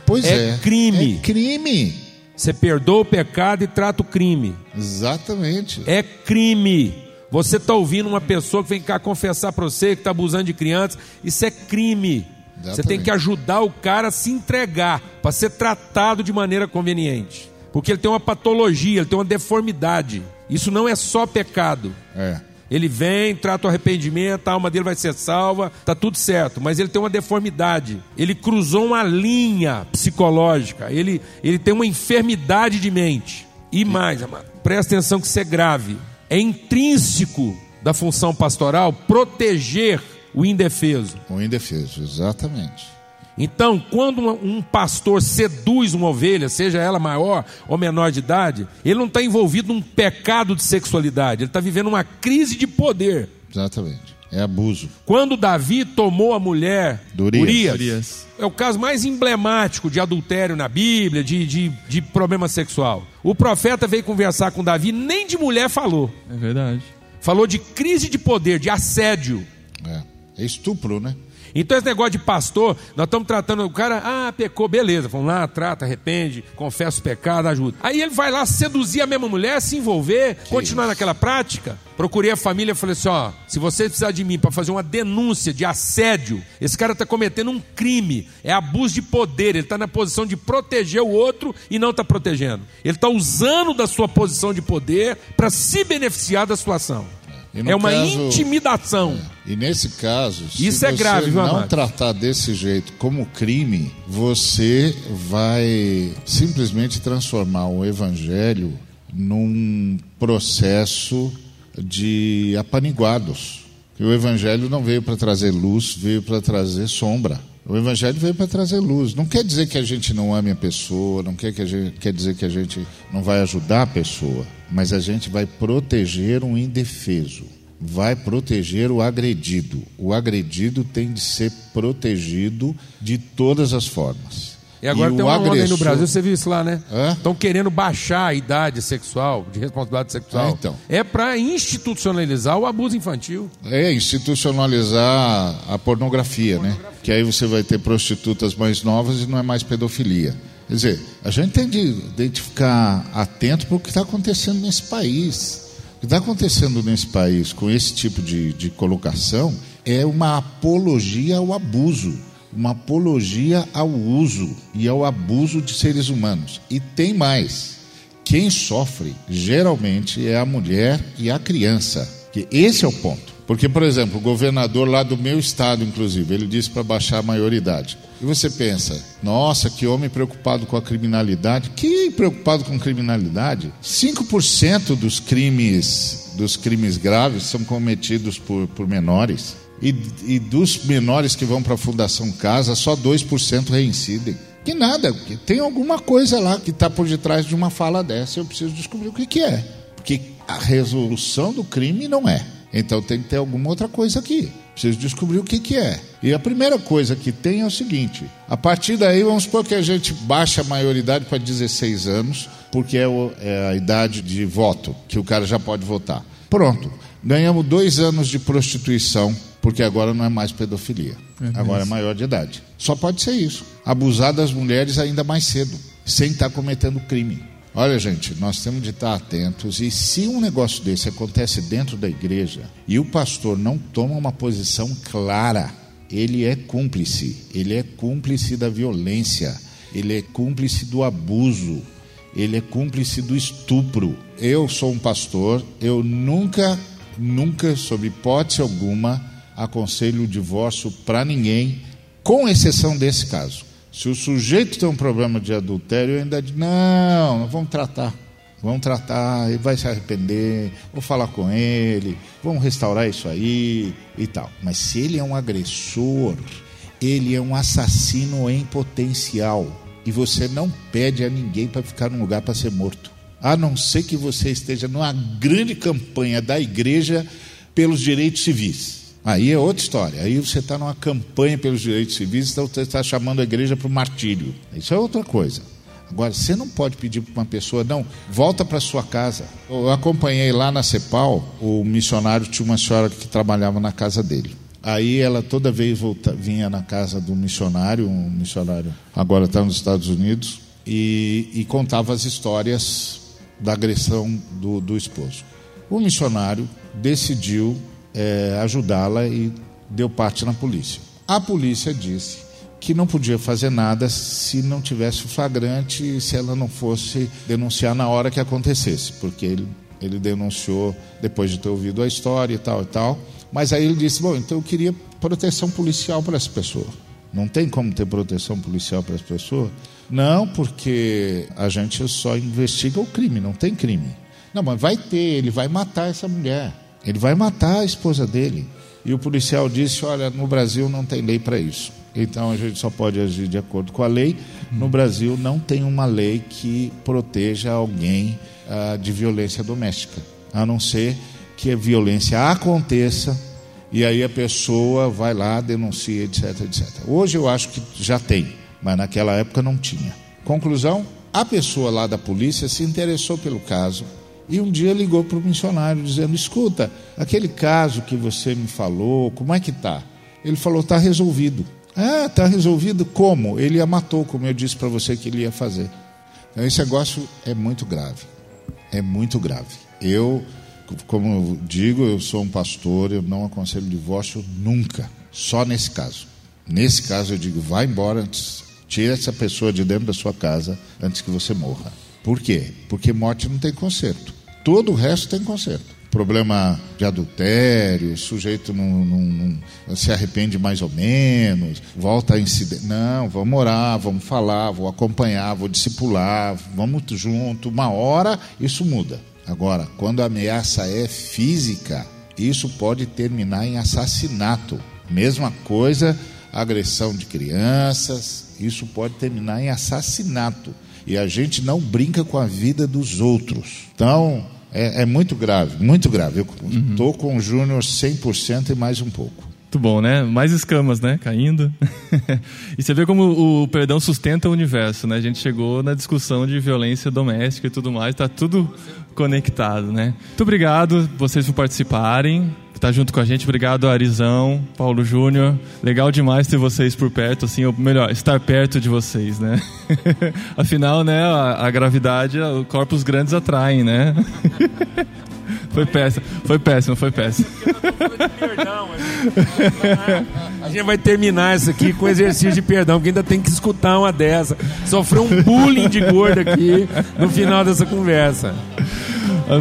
Pois é. É crime. É crime. Você perdoa o pecado e trata o crime. Exatamente. É crime. Você está ouvindo uma pessoa que vem cá confessar para você que está abusando de crianças. Isso é crime. Exatamente. Você tem que ajudar o cara a se entregar para ser tratado de maneira conveniente. Porque ele tem uma patologia, ele tem uma deformidade. Isso não é só pecado. É. Ele vem, trata o arrependimento, a alma dele vai ser salva, tá tudo certo, mas ele tem uma deformidade. Ele cruzou uma linha psicológica, ele, ele tem uma enfermidade de mente. E mais, amado, presta atenção que isso é grave. É intrínseco da função pastoral proteger o indefeso. O indefeso, exatamente. Então, quando um pastor seduz uma ovelha, seja ela maior ou menor de idade, ele não está envolvido num pecado de sexualidade, ele está vivendo uma crise de poder. Exatamente. É abuso. Quando Davi tomou a mulher Urias. Urias, Urias, é o caso mais emblemático de adultério na Bíblia, de, de, de problema sexual. O profeta veio conversar com Davi, nem de mulher falou. É verdade. Falou de crise de poder, de assédio. É, é estupro, né? Então esse negócio de pastor, nós estamos tratando o cara, ah, pecou, beleza, vamos lá, trata, arrepende, confessa o pecado, ajuda. Aí ele vai lá seduzir a mesma mulher, se envolver, que continuar isso? naquela prática. Procurei a família e falei assim: ó, se você precisar de mim para fazer uma denúncia de assédio, esse cara está cometendo um crime, é abuso de poder, ele está na posição de proteger o outro e não está protegendo. Ele está usando da sua posição de poder para se beneficiar da situação. É uma caso, intimidação. É, e nesse caso, isso é grave, não tratar desse jeito como crime, você vai simplesmente transformar o evangelho num processo de apaniguados. O evangelho não veio para trazer luz, veio para trazer sombra. O evangelho veio para trazer luz. Não quer dizer que a gente não ame a pessoa, não quer, que a gente, quer dizer que a gente não vai ajudar a pessoa, mas a gente vai proteger um indefeso, vai proteger o agredido. O agredido tem de ser protegido de todas as formas. E agora e tem uma agressor... aí no Brasil, você viu isso lá, né? Estão querendo baixar a idade sexual, de responsabilidade sexual. É, então. é para institucionalizar o abuso infantil. É, institucionalizar a pornografia, né? Que aí você vai ter prostitutas mais novas e não é mais pedofilia. Quer dizer, a gente tem de, ficar atento para o que está acontecendo nesse país. O que está acontecendo nesse país com esse tipo de, de colocação é uma apologia ao abuso uma apologia ao uso e ao abuso de seres humanos. E tem mais: quem sofre geralmente é a mulher e a criança. Que esse é o ponto. Porque, por exemplo, o governador lá do meu estado, inclusive, ele disse para baixar a maioridade. E você pensa, nossa, que homem preocupado com a criminalidade. Que preocupado com criminalidade? 5% dos crimes, dos crimes graves são cometidos por, por menores. E, e dos menores que vão para a Fundação Casa, só 2% reincidem. Que nada, tem alguma coisa lá que está por detrás de uma fala dessa. Eu preciso descobrir o que, que é. Porque a resolução do crime não é. Então tem que ter alguma outra coisa aqui. Preciso descobrir o que, que é. E a primeira coisa que tem é o seguinte: a partir daí, vamos supor que a gente baixa a maioridade para 16 anos, porque é, o, é a idade de voto, que o cara já pode votar. Pronto. Ganhamos dois anos de prostituição porque agora não é mais pedofilia. É agora é maior de idade. Só pode ser isso. Abusar das mulheres ainda mais cedo, sem estar cometendo crime. Olha, gente, nós temos de estar atentos e se um negócio desse acontece dentro da igreja e o pastor não toma uma posição clara, ele é cúmplice, ele é cúmplice da violência, ele é cúmplice do abuso, ele é cúmplice do estupro. Eu sou um pastor, eu nunca, nunca, sob hipótese alguma, aconselho o divórcio para ninguém, com exceção desse caso. Se o sujeito tem um problema de adultério, eu ainda digo, não, vamos tratar. Vamos tratar, ele vai se arrepender, vou falar com ele, vamos restaurar isso aí e tal. Mas se ele é um agressor, ele é um assassino em potencial. E você não pede a ninguém para ficar num lugar para ser morto. A não ser que você esteja numa grande campanha da igreja pelos direitos civis. Aí é outra história. Aí você está numa campanha pelos direitos civis, então você está chamando a igreja para o martírio. Isso é outra coisa. Agora, você não pode pedir para uma pessoa, não, volta para sua casa. Eu acompanhei lá na CEPAL, o missionário tinha uma senhora que trabalhava na casa dele. Aí ela toda vez volta, vinha na casa do missionário, um missionário agora está nos Estados Unidos, e, e, contava as histórias da agressão do, do esposo. O missionário decidiu é, ajudá-la e deu parte na polícia. A polícia disse que não podia fazer nada se não tivesse flagrante e se ela não fosse denunciar na hora que acontecesse, porque ele, ele denunciou depois de ter ouvido a história e tal e tal. Mas aí ele disse: Bom, então eu queria proteção policial para essa pessoa. Não tem como ter proteção policial para essa pessoa? Não, porque a gente só investiga o crime, não tem crime. Não, mas vai ter, ele vai matar essa mulher. Ele vai matar a esposa dele. E o policial disse: Olha, no Brasil não tem lei para isso. Então a gente só pode agir de acordo com a lei. No Brasil não tem uma lei que proteja alguém ah, de violência doméstica, a não ser que a violência aconteça e aí a pessoa vai lá, denuncia, etc, etc. Hoje eu acho que já tem, mas naquela época não tinha. Conclusão: a pessoa lá da polícia se interessou pelo caso, e um dia ligou para o missionário dizendo: Escuta, aquele caso que você me falou, como é que está? Ele falou: está resolvido. Ah, está resolvido como? Ele a matou, como eu disse para você que ele ia fazer. Então, esse negócio é muito grave. É muito grave. Eu, como eu digo, eu sou um pastor, eu não aconselho divórcio nunca. Só nesse caso. Nesse caso, eu digo: vai embora antes. Tira essa pessoa de dentro da sua casa antes que você morra. Por quê? Porque morte não tem conserto. Todo o resto tem conserto problema de adultério, o sujeito não, não, não, se arrepende mais ou menos, volta a incidente. Não, vamos orar, vamos falar, vou acompanhar, vou discipular, vamos junto. Uma hora isso muda. Agora, quando a ameaça é física, isso pode terminar em assassinato. Mesma coisa, agressão de crianças, isso pode terminar em assassinato. E a gente não brinca com a vida dos outros. Então, é, é muito grave, muito grave. Eu estou uhum. com o Júnior 100% e mais um pouco. Muito bom, né? Mais escamas, né? Caindo. [LAUGHS] e você vê como o perdão sustenta o universo, né? A gente chegou na discussão de violência doméstica e tudo mais, está tudo conectado, né? Muito obrigado vocês por participarem tá junto com a gente. Obrigado, Arizão, Paulo Júnior. Legal demais ter vocês por perto, assim, ou melhor, estar perto de vocês, né? [LAUGHS] Afinal, né, a, a gravidade, os corpos grandes atraem, né? [LAUGHS] Foi péssimo, foi péssimo, foi péssimo. A gente vai terminar isso aqui com exercício de perdão, porque ainda tem que escutar uma dessa. Sofreu um bullying de gordo aqui no final dessa conversa.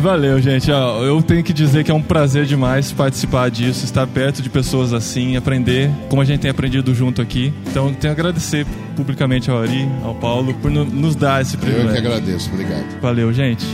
Valeu, gente. Eu tenho que dizer que é um prazer demais participar disso, estar perto de pessoas assim, aprender como a gente tem aprendido junto aqui. Então, tenho que agradecer publicamente ao Ari, ao Paulo, por nos dar esse privilégio. Eu que agradeço, obrigado. Valeu, gente.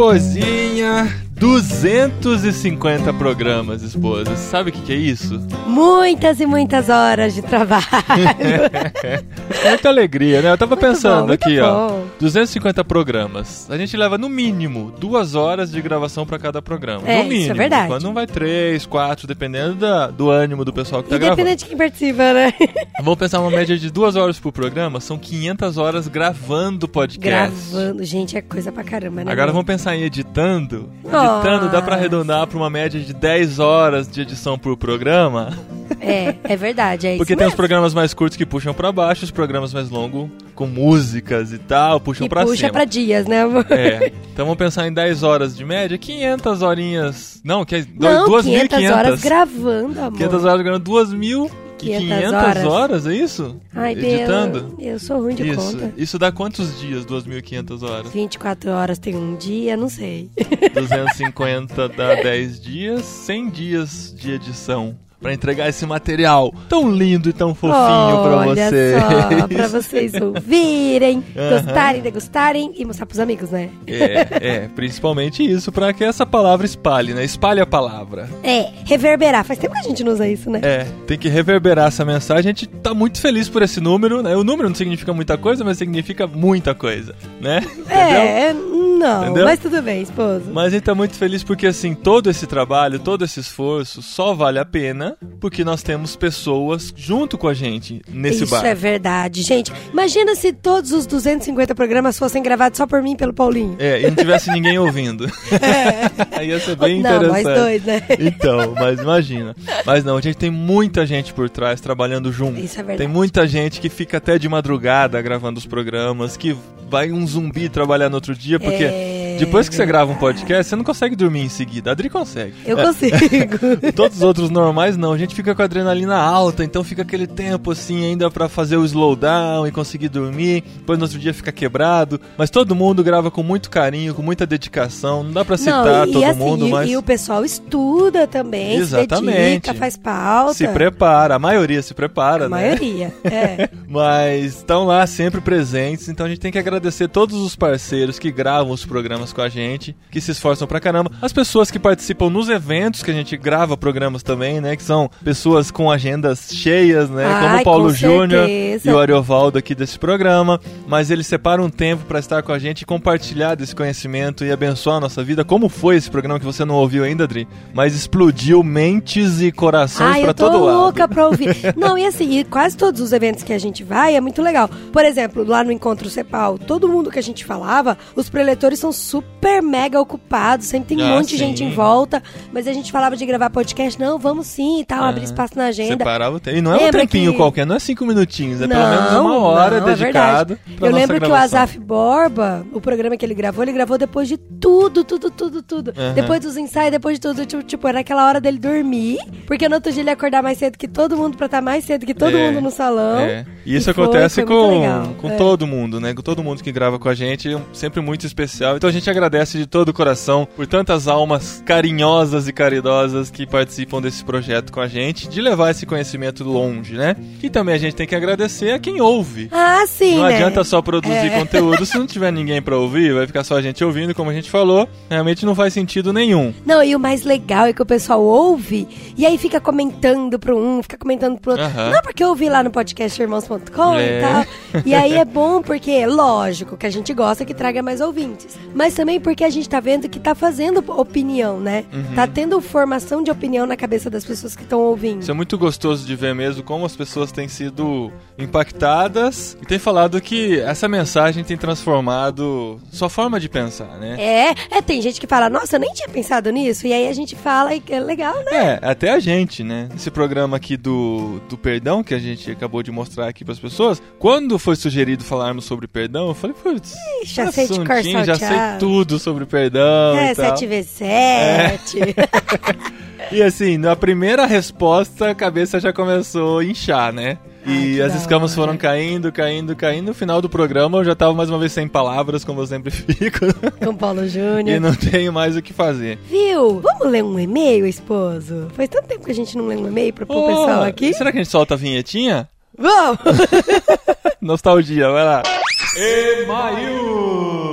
Esposinha 250 programas, esposa. Sabe o que, que, é isso? Muitas e muitas horas de trabalho. [LAUGHS] Muita alegria, né? Eu tava muito pensando bom, aqui, ó. 250 programas. A gente leva no mínimo duas horas de gravação para cada programa. É, no mínimo. Isso é verdade. Quando não vai três, quatro, dependendo da, do ânimo do pessoal que tá gravando. Dependendo de quem participa, né? [LAUGHS] Vamos pensar uma média de duas horas por programa. São 500 horas gravando podcast. Gravando, gente, é coisa pra caramba, né? Agora vamos pensar em editando. Oh editando, dá para arredondar para uma média de 10 horas de edição por programa. É, é verdade, é Porque tem mesmo. os programas mais curtos que puxam para baixo, os programas mais longos com músicas e tal, puxam para cima. puxa para dias, né, amor? É. Então vamos pensar em 10 horas de média, 500 horinhas. Não, que Não, 2.500 horas gravando, amor. 500 horas gravando 2.000 500, 500 horas. horas. é isso? Ai, Editando? Deus, eu sou ruim de isso. conta. Isso dá quantos dias, 2.500 horas? 24 horas tem um dia, não sei. 250 dá 10 dias, 100 dias de edição para entregar esse material tão lindo e tão fofinho para vocês. Pra vocês ouvirem, [LAUGHS] gostarem, degustarem e mostrar pros amigos, né? É, é principalmente isso, para que essa palavra espalhe, né? Espalhe a palavra. É, reverberar. Faz tempo que a gente não usa isso, né? É, tem que reverberar essa mensagem. A gente tá muito feliz por esse número, né? O número não significa muita coisa, mas significa muita coisa, né? É, não, Entendeu? mas tudo bem, esposo. Mas a gente tá muito feliz porque, assim, todo esse trabalho, todo esse esforço só vale a pena porque nós temos pessoas junto com a gente nesse Isso bar. Isso é verdade, gente. Imagina se todos os 250 programas fossem gravados só por mim e pelo Paulinho. É, e não tivesse ninguém ouvindo. É. [LAUGHS] Aí ia ser bem não, interessante. Nós dois, né? Então, mas imagina. Mas não, a gente tem muita gente por trás trabalhando junto. Isso é verdade. Tem muita gente que fica até de madrugada gravando os programas, que vai um zumbi trabalhar no outro dia, porque é... Bien. Depois que você grava um podcast, você não consegue dormir em seguida. A Adri consegue. Eu é. consigo. [LAUGHS] Todos os outros normais não. A gente fica com a adrenalina alta, então fica aquele tempo assim ainda para fazer o slowdown e conseguir dormir. Depois no outro dia fica quebrado. Mas todo mundo grava com muito carinho, com muita dedicação. Não dá para citar não, e, todo assim, mundo, e, mas. E o pessoal estuda também, Exatamente. se dedica, faz pauta. Se prepara, a maioria se prepara, a né? A maioria, [LAUGHS] é. mas estão lá sempre presentes, então a gente tem que agradecer todos os parceiros que gravam os programas programas com a gente, que se esforçam pra caramba. As pessoas que participam nos eventos, que a gente grava programas também, né? Que são pessoas com agendas cheias, né? Como Ai, o Paulo com Júnior e o Ariovaldo aqui desse programa. Mas eles separam um tempo pra estar com a gente e compartilhar desse conhecimento e abençoar a nossa vida. Como foi esse programa que você não ouviu ainda, Adri? Mas explodiu mentes e corações Ai, pra eu tô todo lado. louca pra ouvir. Não, e assim, e quase todos os eventos que a gente vai é muito legal. Por exemplo, lá no Encontro Cepal, todo mundo que a gente falava, os preletores são super mega ocupados, sempre tem um Ah, monte de sim. gente em volta, mas a gente falava de gravar podcast, não, vamos sim e tal, abrir espaço na agenda. Separava o tempo. E não é um Lembra tempinho que- qualquer, não é cinco minutinhos, é pelo Não, menos uma hora não, é dedicado pra Eu lembro que o. Azaf Borba, o programa que ele gravou, ele gravou depois de tudo, tudo, tudo, tudo. Aham. Depois dos ensaios, depois de tudo. Tipo, tipo, era aquela hora dele dormir, porque no outro dia ele ia acordar mais cedo que todo mundo pra estar mais cedo que todo É, mundo no salão. É. E isso E foi- acontece foi muito com, com É. todo mundo, né? Com todo mundo que grava com a gente, é sempre muito especial. Então a gente agradece de todo o coração por tantas almas carinhosas e caridosas que participam desse projeto com a gente, de levar esse conhecimento longe, né? E também a gente tem que agradecer a quem ouve. Ah, sim, não né? adianta só produzir É. conteúdo se não tiver ninguém pra ouvir, vai ficar só a gente ouvindo, como a gente falou, realmente não faz sentido nenhum. Não, e o mais legal é que o pessoal ouve e aí fica comentando pro um, fica comentando pro outro. Aham. Não, porque eu ouvi lá no podcast irmãos.com É. e tal. E aí é bom porque, lógico, que a gente gosta que traga mais ouvintes. Mas também porque a gente tá vendo que tá fazendo opinião, né? Uhum. Tá tendo formação de opinião na cabeça das pessoas que estão ouvindo. Isso é muito gostoso de ver mesmo como as pessoas têm sido impactadas e têm falado que essa mensagem tem transformado sua forma de pensar, né? É, é, tem gente que fala, nossa, eu nem tinha pensado nisso. E aí a gente fala e é legal, né? É, até a gente, né? Esse programa aqui do, do perdão que a gente acabou de mostrar aqui para as pessoas, quando foi sugerido falarmos sobre perdão, eu falei, putz, já sei de cor já sei tudo sobre perdão É, e tal. 7 vezes 7. [LAUGHS] E assim, na primeira resposta, a cabeça já começou a inchar, né? E que as escamas hora. foram caindo, caindo, caindo. No final do programa eu já tava mais uma vez sem palavras, como eu sempre [LAUGHS] fico. Com Paulo e Júnior. não tenho mais o que fazer. Viu? Vamos ler um e-mail, esposo? Faz tanto tempo que a gente não lê um e-mail pro, pro Ô, pessoal aqui. Será que a gente solta a vinhetinha? Vamos! [LAUGHS] Nostalgia, vai lá. E-mail!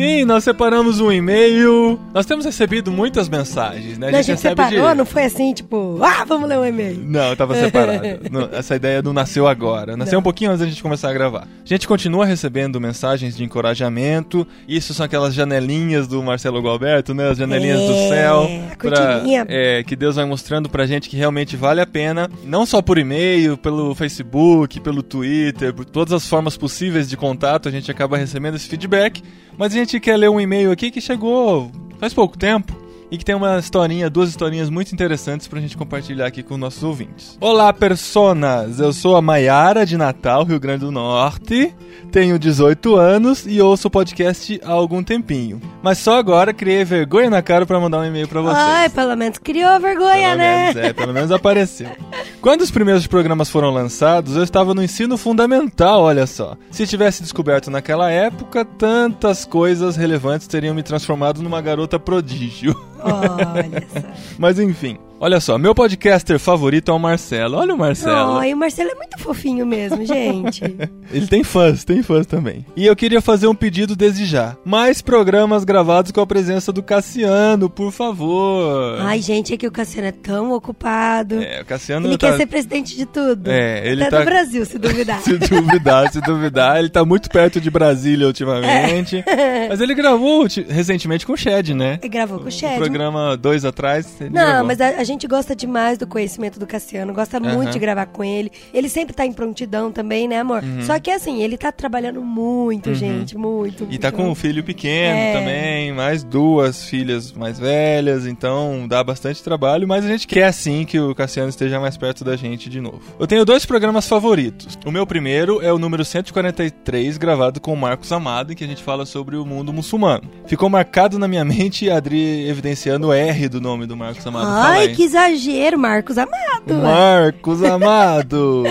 Sim, nós separamos um e-mail. Nós temos recebido muitas mensagens, né? a gente recebe separou, de- não foi assim, tipo, ah, vamos ler um e-mail. Não, tava [LAUGHS] separado. Não, essa ideia não nasceu agora. Nasceu um pouquinho antes da gente começar a gravar. A gente continua recebendo mensagens de encorajamento. Isso são aquelas janelinhas do Marcelo Galberto, né? As janelinhas do É, céu. a cortininha. é, que Deus vai mostrando pra gente que realmente vale a pena. Não só por e-mail, pelo Facebook, pelo Twitter, por todas as formas possíveis de contato, a gente acaba recebendo esse feedback. Mas a gente quer ler um e-mail aqui que chegou faz pouco tempo e que tem uma historinha, duas historinhas muito interessantes pra gente compartilhar aqui com nossos ouvintes. Olá, personas! Eu sou a Maiara de Natal, Rio Grande do Norte. Tenho 18 anos e ouço o podcast há algum tempinho. Mas só agora criei vergonha na cara pra mandar um e-mail pra vocês. Ai, pelo menos criou vergonha, Pelo né? menos, é, pelo menos apareceu. [LAUGHS] Quando os primeiros programas foram lançados, eu estava no ensino fundamental, olha só. Se tivesse descoberto naquela época, tantas coisas relevantes teriam me transformado numa garota prodígio. [LAUGHS] Olha só. Mas enfim, olha só, meu podcaster favorito é o Marcelo. Olha o Marcelo. Ai, o Marcelo é muito fofinho mesmo, gente. [LAUGHS] Ele tem fãs, tem fãs também. E eu queria fazer um pedido desde já. Mais programas gravados com a presença do Cassiano, por favor. Ai, gente, é que o Cassiano é tão ocupado. É, o Cassiano Ele tá... quer ser presidente de tudo. É, ele Até tá- do Brasil, se duvidar. [LAUGHS] Se duvidar, se duvidar, ele tá muito perto de Brasília ultimamente. [LAUGHS] Mas ele gravou recentemente com o Shed, né? Ele gravou com o O Shed. programa dois atrás. Não, gravou. mas a, a gente gosta demais do conhecimento do Cassiano, gosta Aham. muito de gravar com ele. Ele sempre tá em prontidão também, né, amor? Uhum. Só que assim, ele tá trabalhando muito, gente, muito. E tá muito. com um filho pequeno É. também, mais duas filhas mais velhas, então dá bastante trabalho, mas a gente quer sim que o Cassiano esteja mais perto da gente de novo. Eu tenho dois programas favoritos. O meu primeiro é o número 143, gravado com o Marcos Amado, em que a gente fala sobre o mundo muçulmano. Ficou marcado na minha [LAUGHS] mente a Adri evidenciando o R do nome do Marcos Amado. Ai, aí. Que exagero, Marcos Amado. Marcos [LAUGHS] Amado!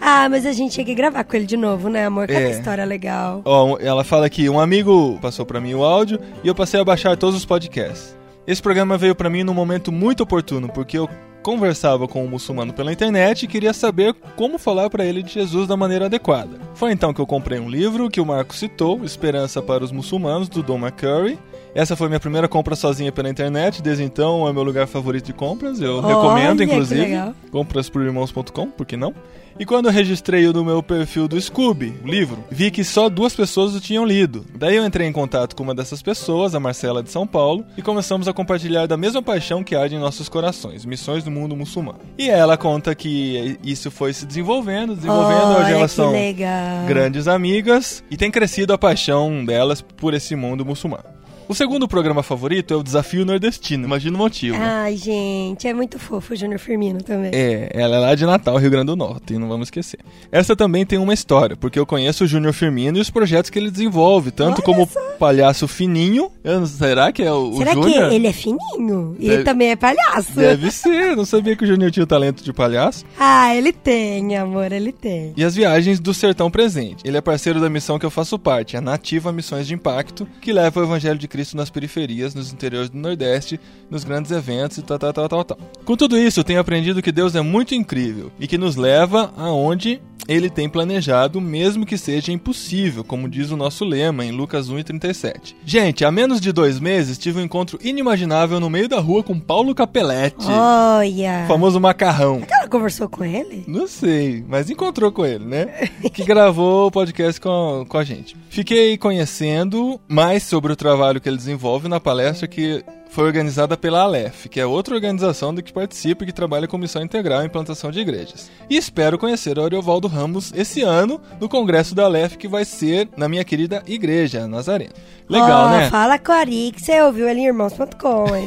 Ah, mas a gente tinha que gravar com ele de novo, né, amor? Cada É. história legal. Ó, ela fala que um amigo passou pra mim o áudio e eu passei a baixar todos os podcasts. Esse programa veio pra mim num momento muito oportuno, porque eu conversava com um muçulmano pela internet e queria saber como falar para ele de Jesus da maneira adequada. Foi então que eu comprei um livro que o Marco citou, Esperança para os Muçulmanos, do Don McCurry. Essa foi minha primeira compra sozinha pela internet, desde então é meu lugar favorito de compras. Eu Olha, recomendo, inclusive. legal. Comprasporirmãos.com, por que não? E quando eu registrei o no meu perfil do Scooby, o livro, vi que só duas pessoas o tinham lido. Daí eu entrei em contato com uma dessas pessoas, a Marcela de São Paulo, e começamos a compartilhar da mesma paixão que arde em nossos corações, missões do mundo muçulmano. E ela conta que isso foi se desenvolvendo, desenvolvendo, hoje elas são legal. grandes amigas e tem crescido a paixão delas por esse mundo muçulmano. O segundo programa favorito é o Desafio Nordestino, imagina o motivo. Ai, gente, é muito fofo o Júnior Firmino também. É, ela é lá de Natal, Rio Grande do Norte, não vamos esquecer. Essa também tem uma história, porque eu conheço o Júnior Firmino e os projetos que ele desenvolve, tanto Olha como só. palhaço fininho. Será que é o, o Será que Júnior? ele é fininho? E Deve- ele também é palhaço? Deve ser, não sabia que o Júnior tinha o talento de palhaço. Ah, ele tem, amor, ele tem. E as viagens do Sertão Presente. Ele é parceiro da missão que eu faço parte, a Nativa Missões de Impacto, que leva o Evangelho de Cristo nas periferias, nos interiores do Nordeste, nos grandes eventos e tal, tal, tal, tal, tal. Com tudo isso, eu tenho aprendido que Deus é muito incrível e que nos leva aonde ele tem planejado, mesmo que seja impossível, como diz o nosso lema em Lucas 1 e 37. Gente, há menos de dois meses tive um encontro inimaginável no meio da rua com Paulo Capelletti, Olha. o famoso macarrão. Conversou com ele? Não sei, mas encontrou com ele, né? Que gravou o podcast com, com a gente. Fiquei conhecendo mais sobre o trabalho que ele desenvolve na palestra que foi organizada pela Aleph, que é outra organização do que participa e que trabalha com missão integral em implantação de igrejas. E espero conhecer o Ariovaldo Ramos esse ano no congresso da Aleph, que vai ser na minha querida igreja, Nazareno. Legal, Ó, né? Fala com a Ari que você ouviu ele em irmãos.com, hein?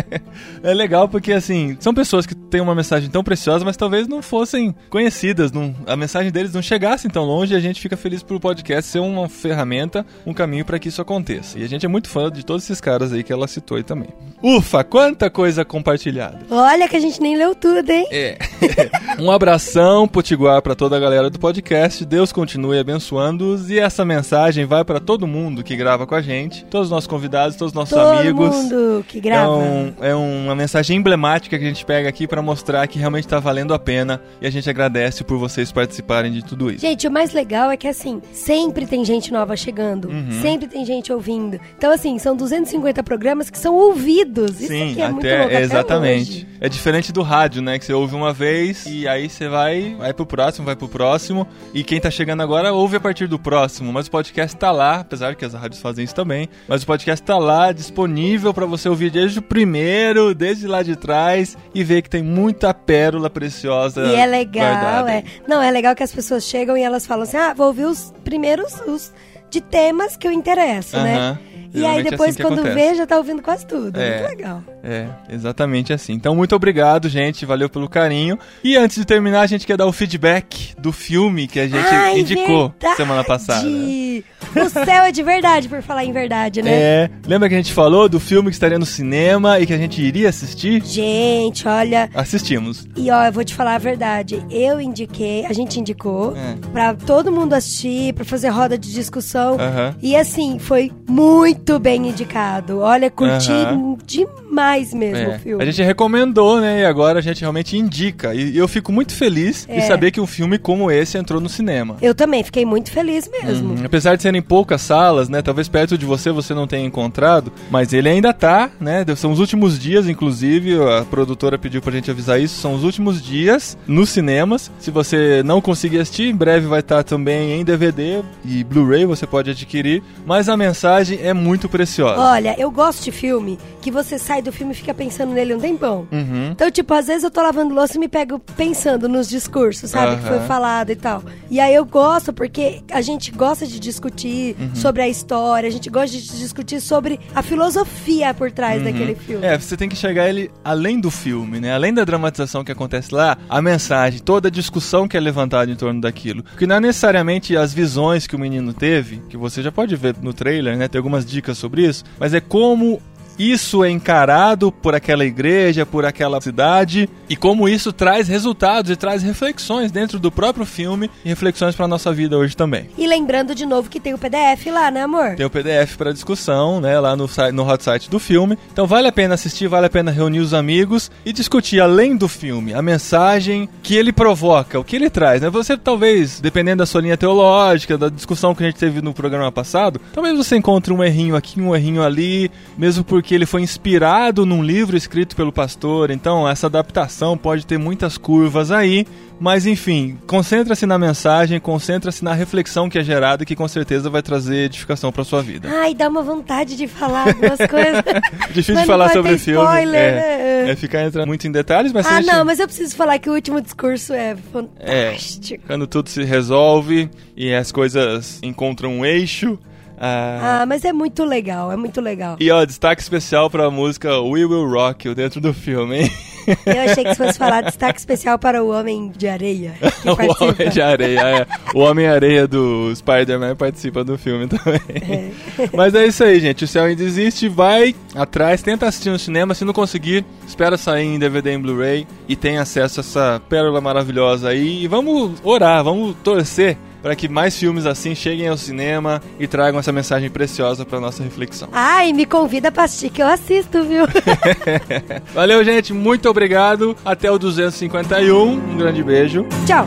[LAUGHS] É legal porque, assim, são pessoas que têm uma mensagem tão preciosa, mas talvez não fossem conhecidas, não- a mensagem deles não chegasse tão longe e a gente fica feliz pelo podcast ser uma ferramenta, um caminho para que isso aconteça. E a gente é muito fã de todos esses caras aí que ela citou aí também. Ufa, quanta coisa compartilhada! Olha que a gente nem leu tudo, hein? É. [LAUGHS] um abração potiguar para toda a galera do podcast. Deus continue abençoando-os e essa mensagem vai para todo mundo que grava com a gente, todos os nossos convidados, todos os nossos Todo amigos. mundo que É, grava. um- é uma mensagem emblemática que a gente pega aqui para mostrar que realmente está valendo a pena e a gente agradece por vocês participarem de tudo isso. Gente, o mais legal é que assim, sempre tem gente nova chegando, Uhum. sempre tem gente ouvindo. Então, assim, são 250 programas que são ouvidos. Isso Sim, é até, exatamente. É diferente do rádio, né? Que você ouve uma vez e aí você vai, vai pro próximo, vai pro próximo. E quem tá chegando agora ouve a partir do próximo. Mas o podcast tá lá, apesar que as rádios fazem isso também. Mas o podcast tá lá, disponível para você ouvir desde o primeiro, desde lá de trás, e ver que tem muita pérola preciosa. E é legal, guardada é. Não, é legal que as pessoas chegam e elas falam assim: ah, vou ouvir os primeiros os de temas que eu interesso, né? Aham. E aí é depois, assim quando acontece. vê, já tá ouvindo quase tudo. É. Muito legal. É, exatamente assim. Então, muito obrigado, gente. Valeu pelo carinho. E antes de terminar, a gente quer dar o feedback do filme que a gente Ai, indicou verdade! semana passada. O céu é de verdade, por falar em verdade, né? É, lembra que a gente falou do filme que estaria no cinema e que a gente iria assistir? Gente, olha. Assistimos. E ó, eu vou te falar a verdade. Eu indiquei, a gente indicou É. pra todo mundo assistir, pra fazer roda de discussão. Aham. E assim, foi muito bem indicado. Olha, curti Aham. demais mesmo É, o filme. A gente recomendou, né? E agora a gente realmente indica. E eu fico muito feliz de É. saber que um filme como esse entrou no cinema. Eu também fiquei muito feliz mesmo. Uhum. Apesar de serem poucas salas, né? Talvez perto de você você não tenha encontrado, mas ele ainda tá, né? São os últimos dias, inclusive, a produtora pediu pra gente avisar isso, são os últimos dias nos cinemas. Se você não conseguir assistir, em breve vai estar também em DVD e Blu-ray, você pode adquirir, mas a mensagem é muito preciosa. Olha, eu gosto de filme que você sai do filme e fica pensando nele um tempão. Uhum. Então, tipo, às vezes eu tô lavando louça e me pego pensando nos discursos, sabe? Que foi falado e tal. E aí eu gosto porque a gente gosta de discutir Uhum. sobre a história, a gente gosta de discutir sobre a filosofia por trás daquele filme. É, você tem que enxergar ele além do filme, né? Além da dramatização que acontece lá, a mensagem, toda a discussão que é levantada em torno daquilo. Porque não é necessariamente as visões que o menino teve, que você já pode ver no trailer, né? Tem algumas dicas sobre isso, mas é como isso é encarado por aquela igreja, por aquela cidade e como isso traz resultados e traz reflexões dentro do próprio filme e reflexões para nossa vida hoje também. E lembrando de novo que tem o PDF lá, né, amor? Tem o PDF para discussão, né, lá no, no hot site do filme. Então vale a pena assistir, vale a pena reunir os amigos e discutir além do filme a mensagem que ele provoca, o que ele traz, né? Você talvez, dependendo da sua linha teológica, da discussão que a gente teve no programa passado, talvez você encontre um errinho aqui, um errinho ali, mesmo porque ele foi inspirado num livro escrito pelo pastor. Então essa adaptação pode ter muitas curvas aí, mas enfim, concentra-se na mensagem, concentra-se na reflexão que é gerada, que com certeza vai trazer edificação para sua vida. Ai, dá uma vontade de falar algumas [LAUGHS] coisas. Difícil Mas de falar sobre o filme. spoiler, é, né? é ficar entrando muito em detalhes, mas ah, gente- não, mas eu preciso falar que o último discurso é É, fantástico. quando tudo se resolve e as coisas encontram um eixo. Ah, Ah, mas é muito legal, é muito legal. E ó, destaque especial pra música We Will Rock You dentro do filme, hein? Eu achei que você fosse falar destaque especial para o Homem de Areia. Que [LAUGHS] o. Homem de Areia, é. O Homem-Areia do Spider-Man participa do filme [LAUGHS] também. É. Mas é isso aí, gente. O Céu Ainda Existe, vai atrás, tenta assistir no cinema. Se não conseguir, espera sair em DVD e em Blu-ray e tem acesso a essa pérola maravilhosa aí. E vamos orar, vamos torcer para que mais filmes assim cheguem ao cinema e tragam essa mensagem preciosa para nossa reflexão. Ai, me convida pra assistir que eu assisto, viu? [LAUGHS] Valeu, gente. Muito obrigado. Até o 251. Um grande beijo. Tchau.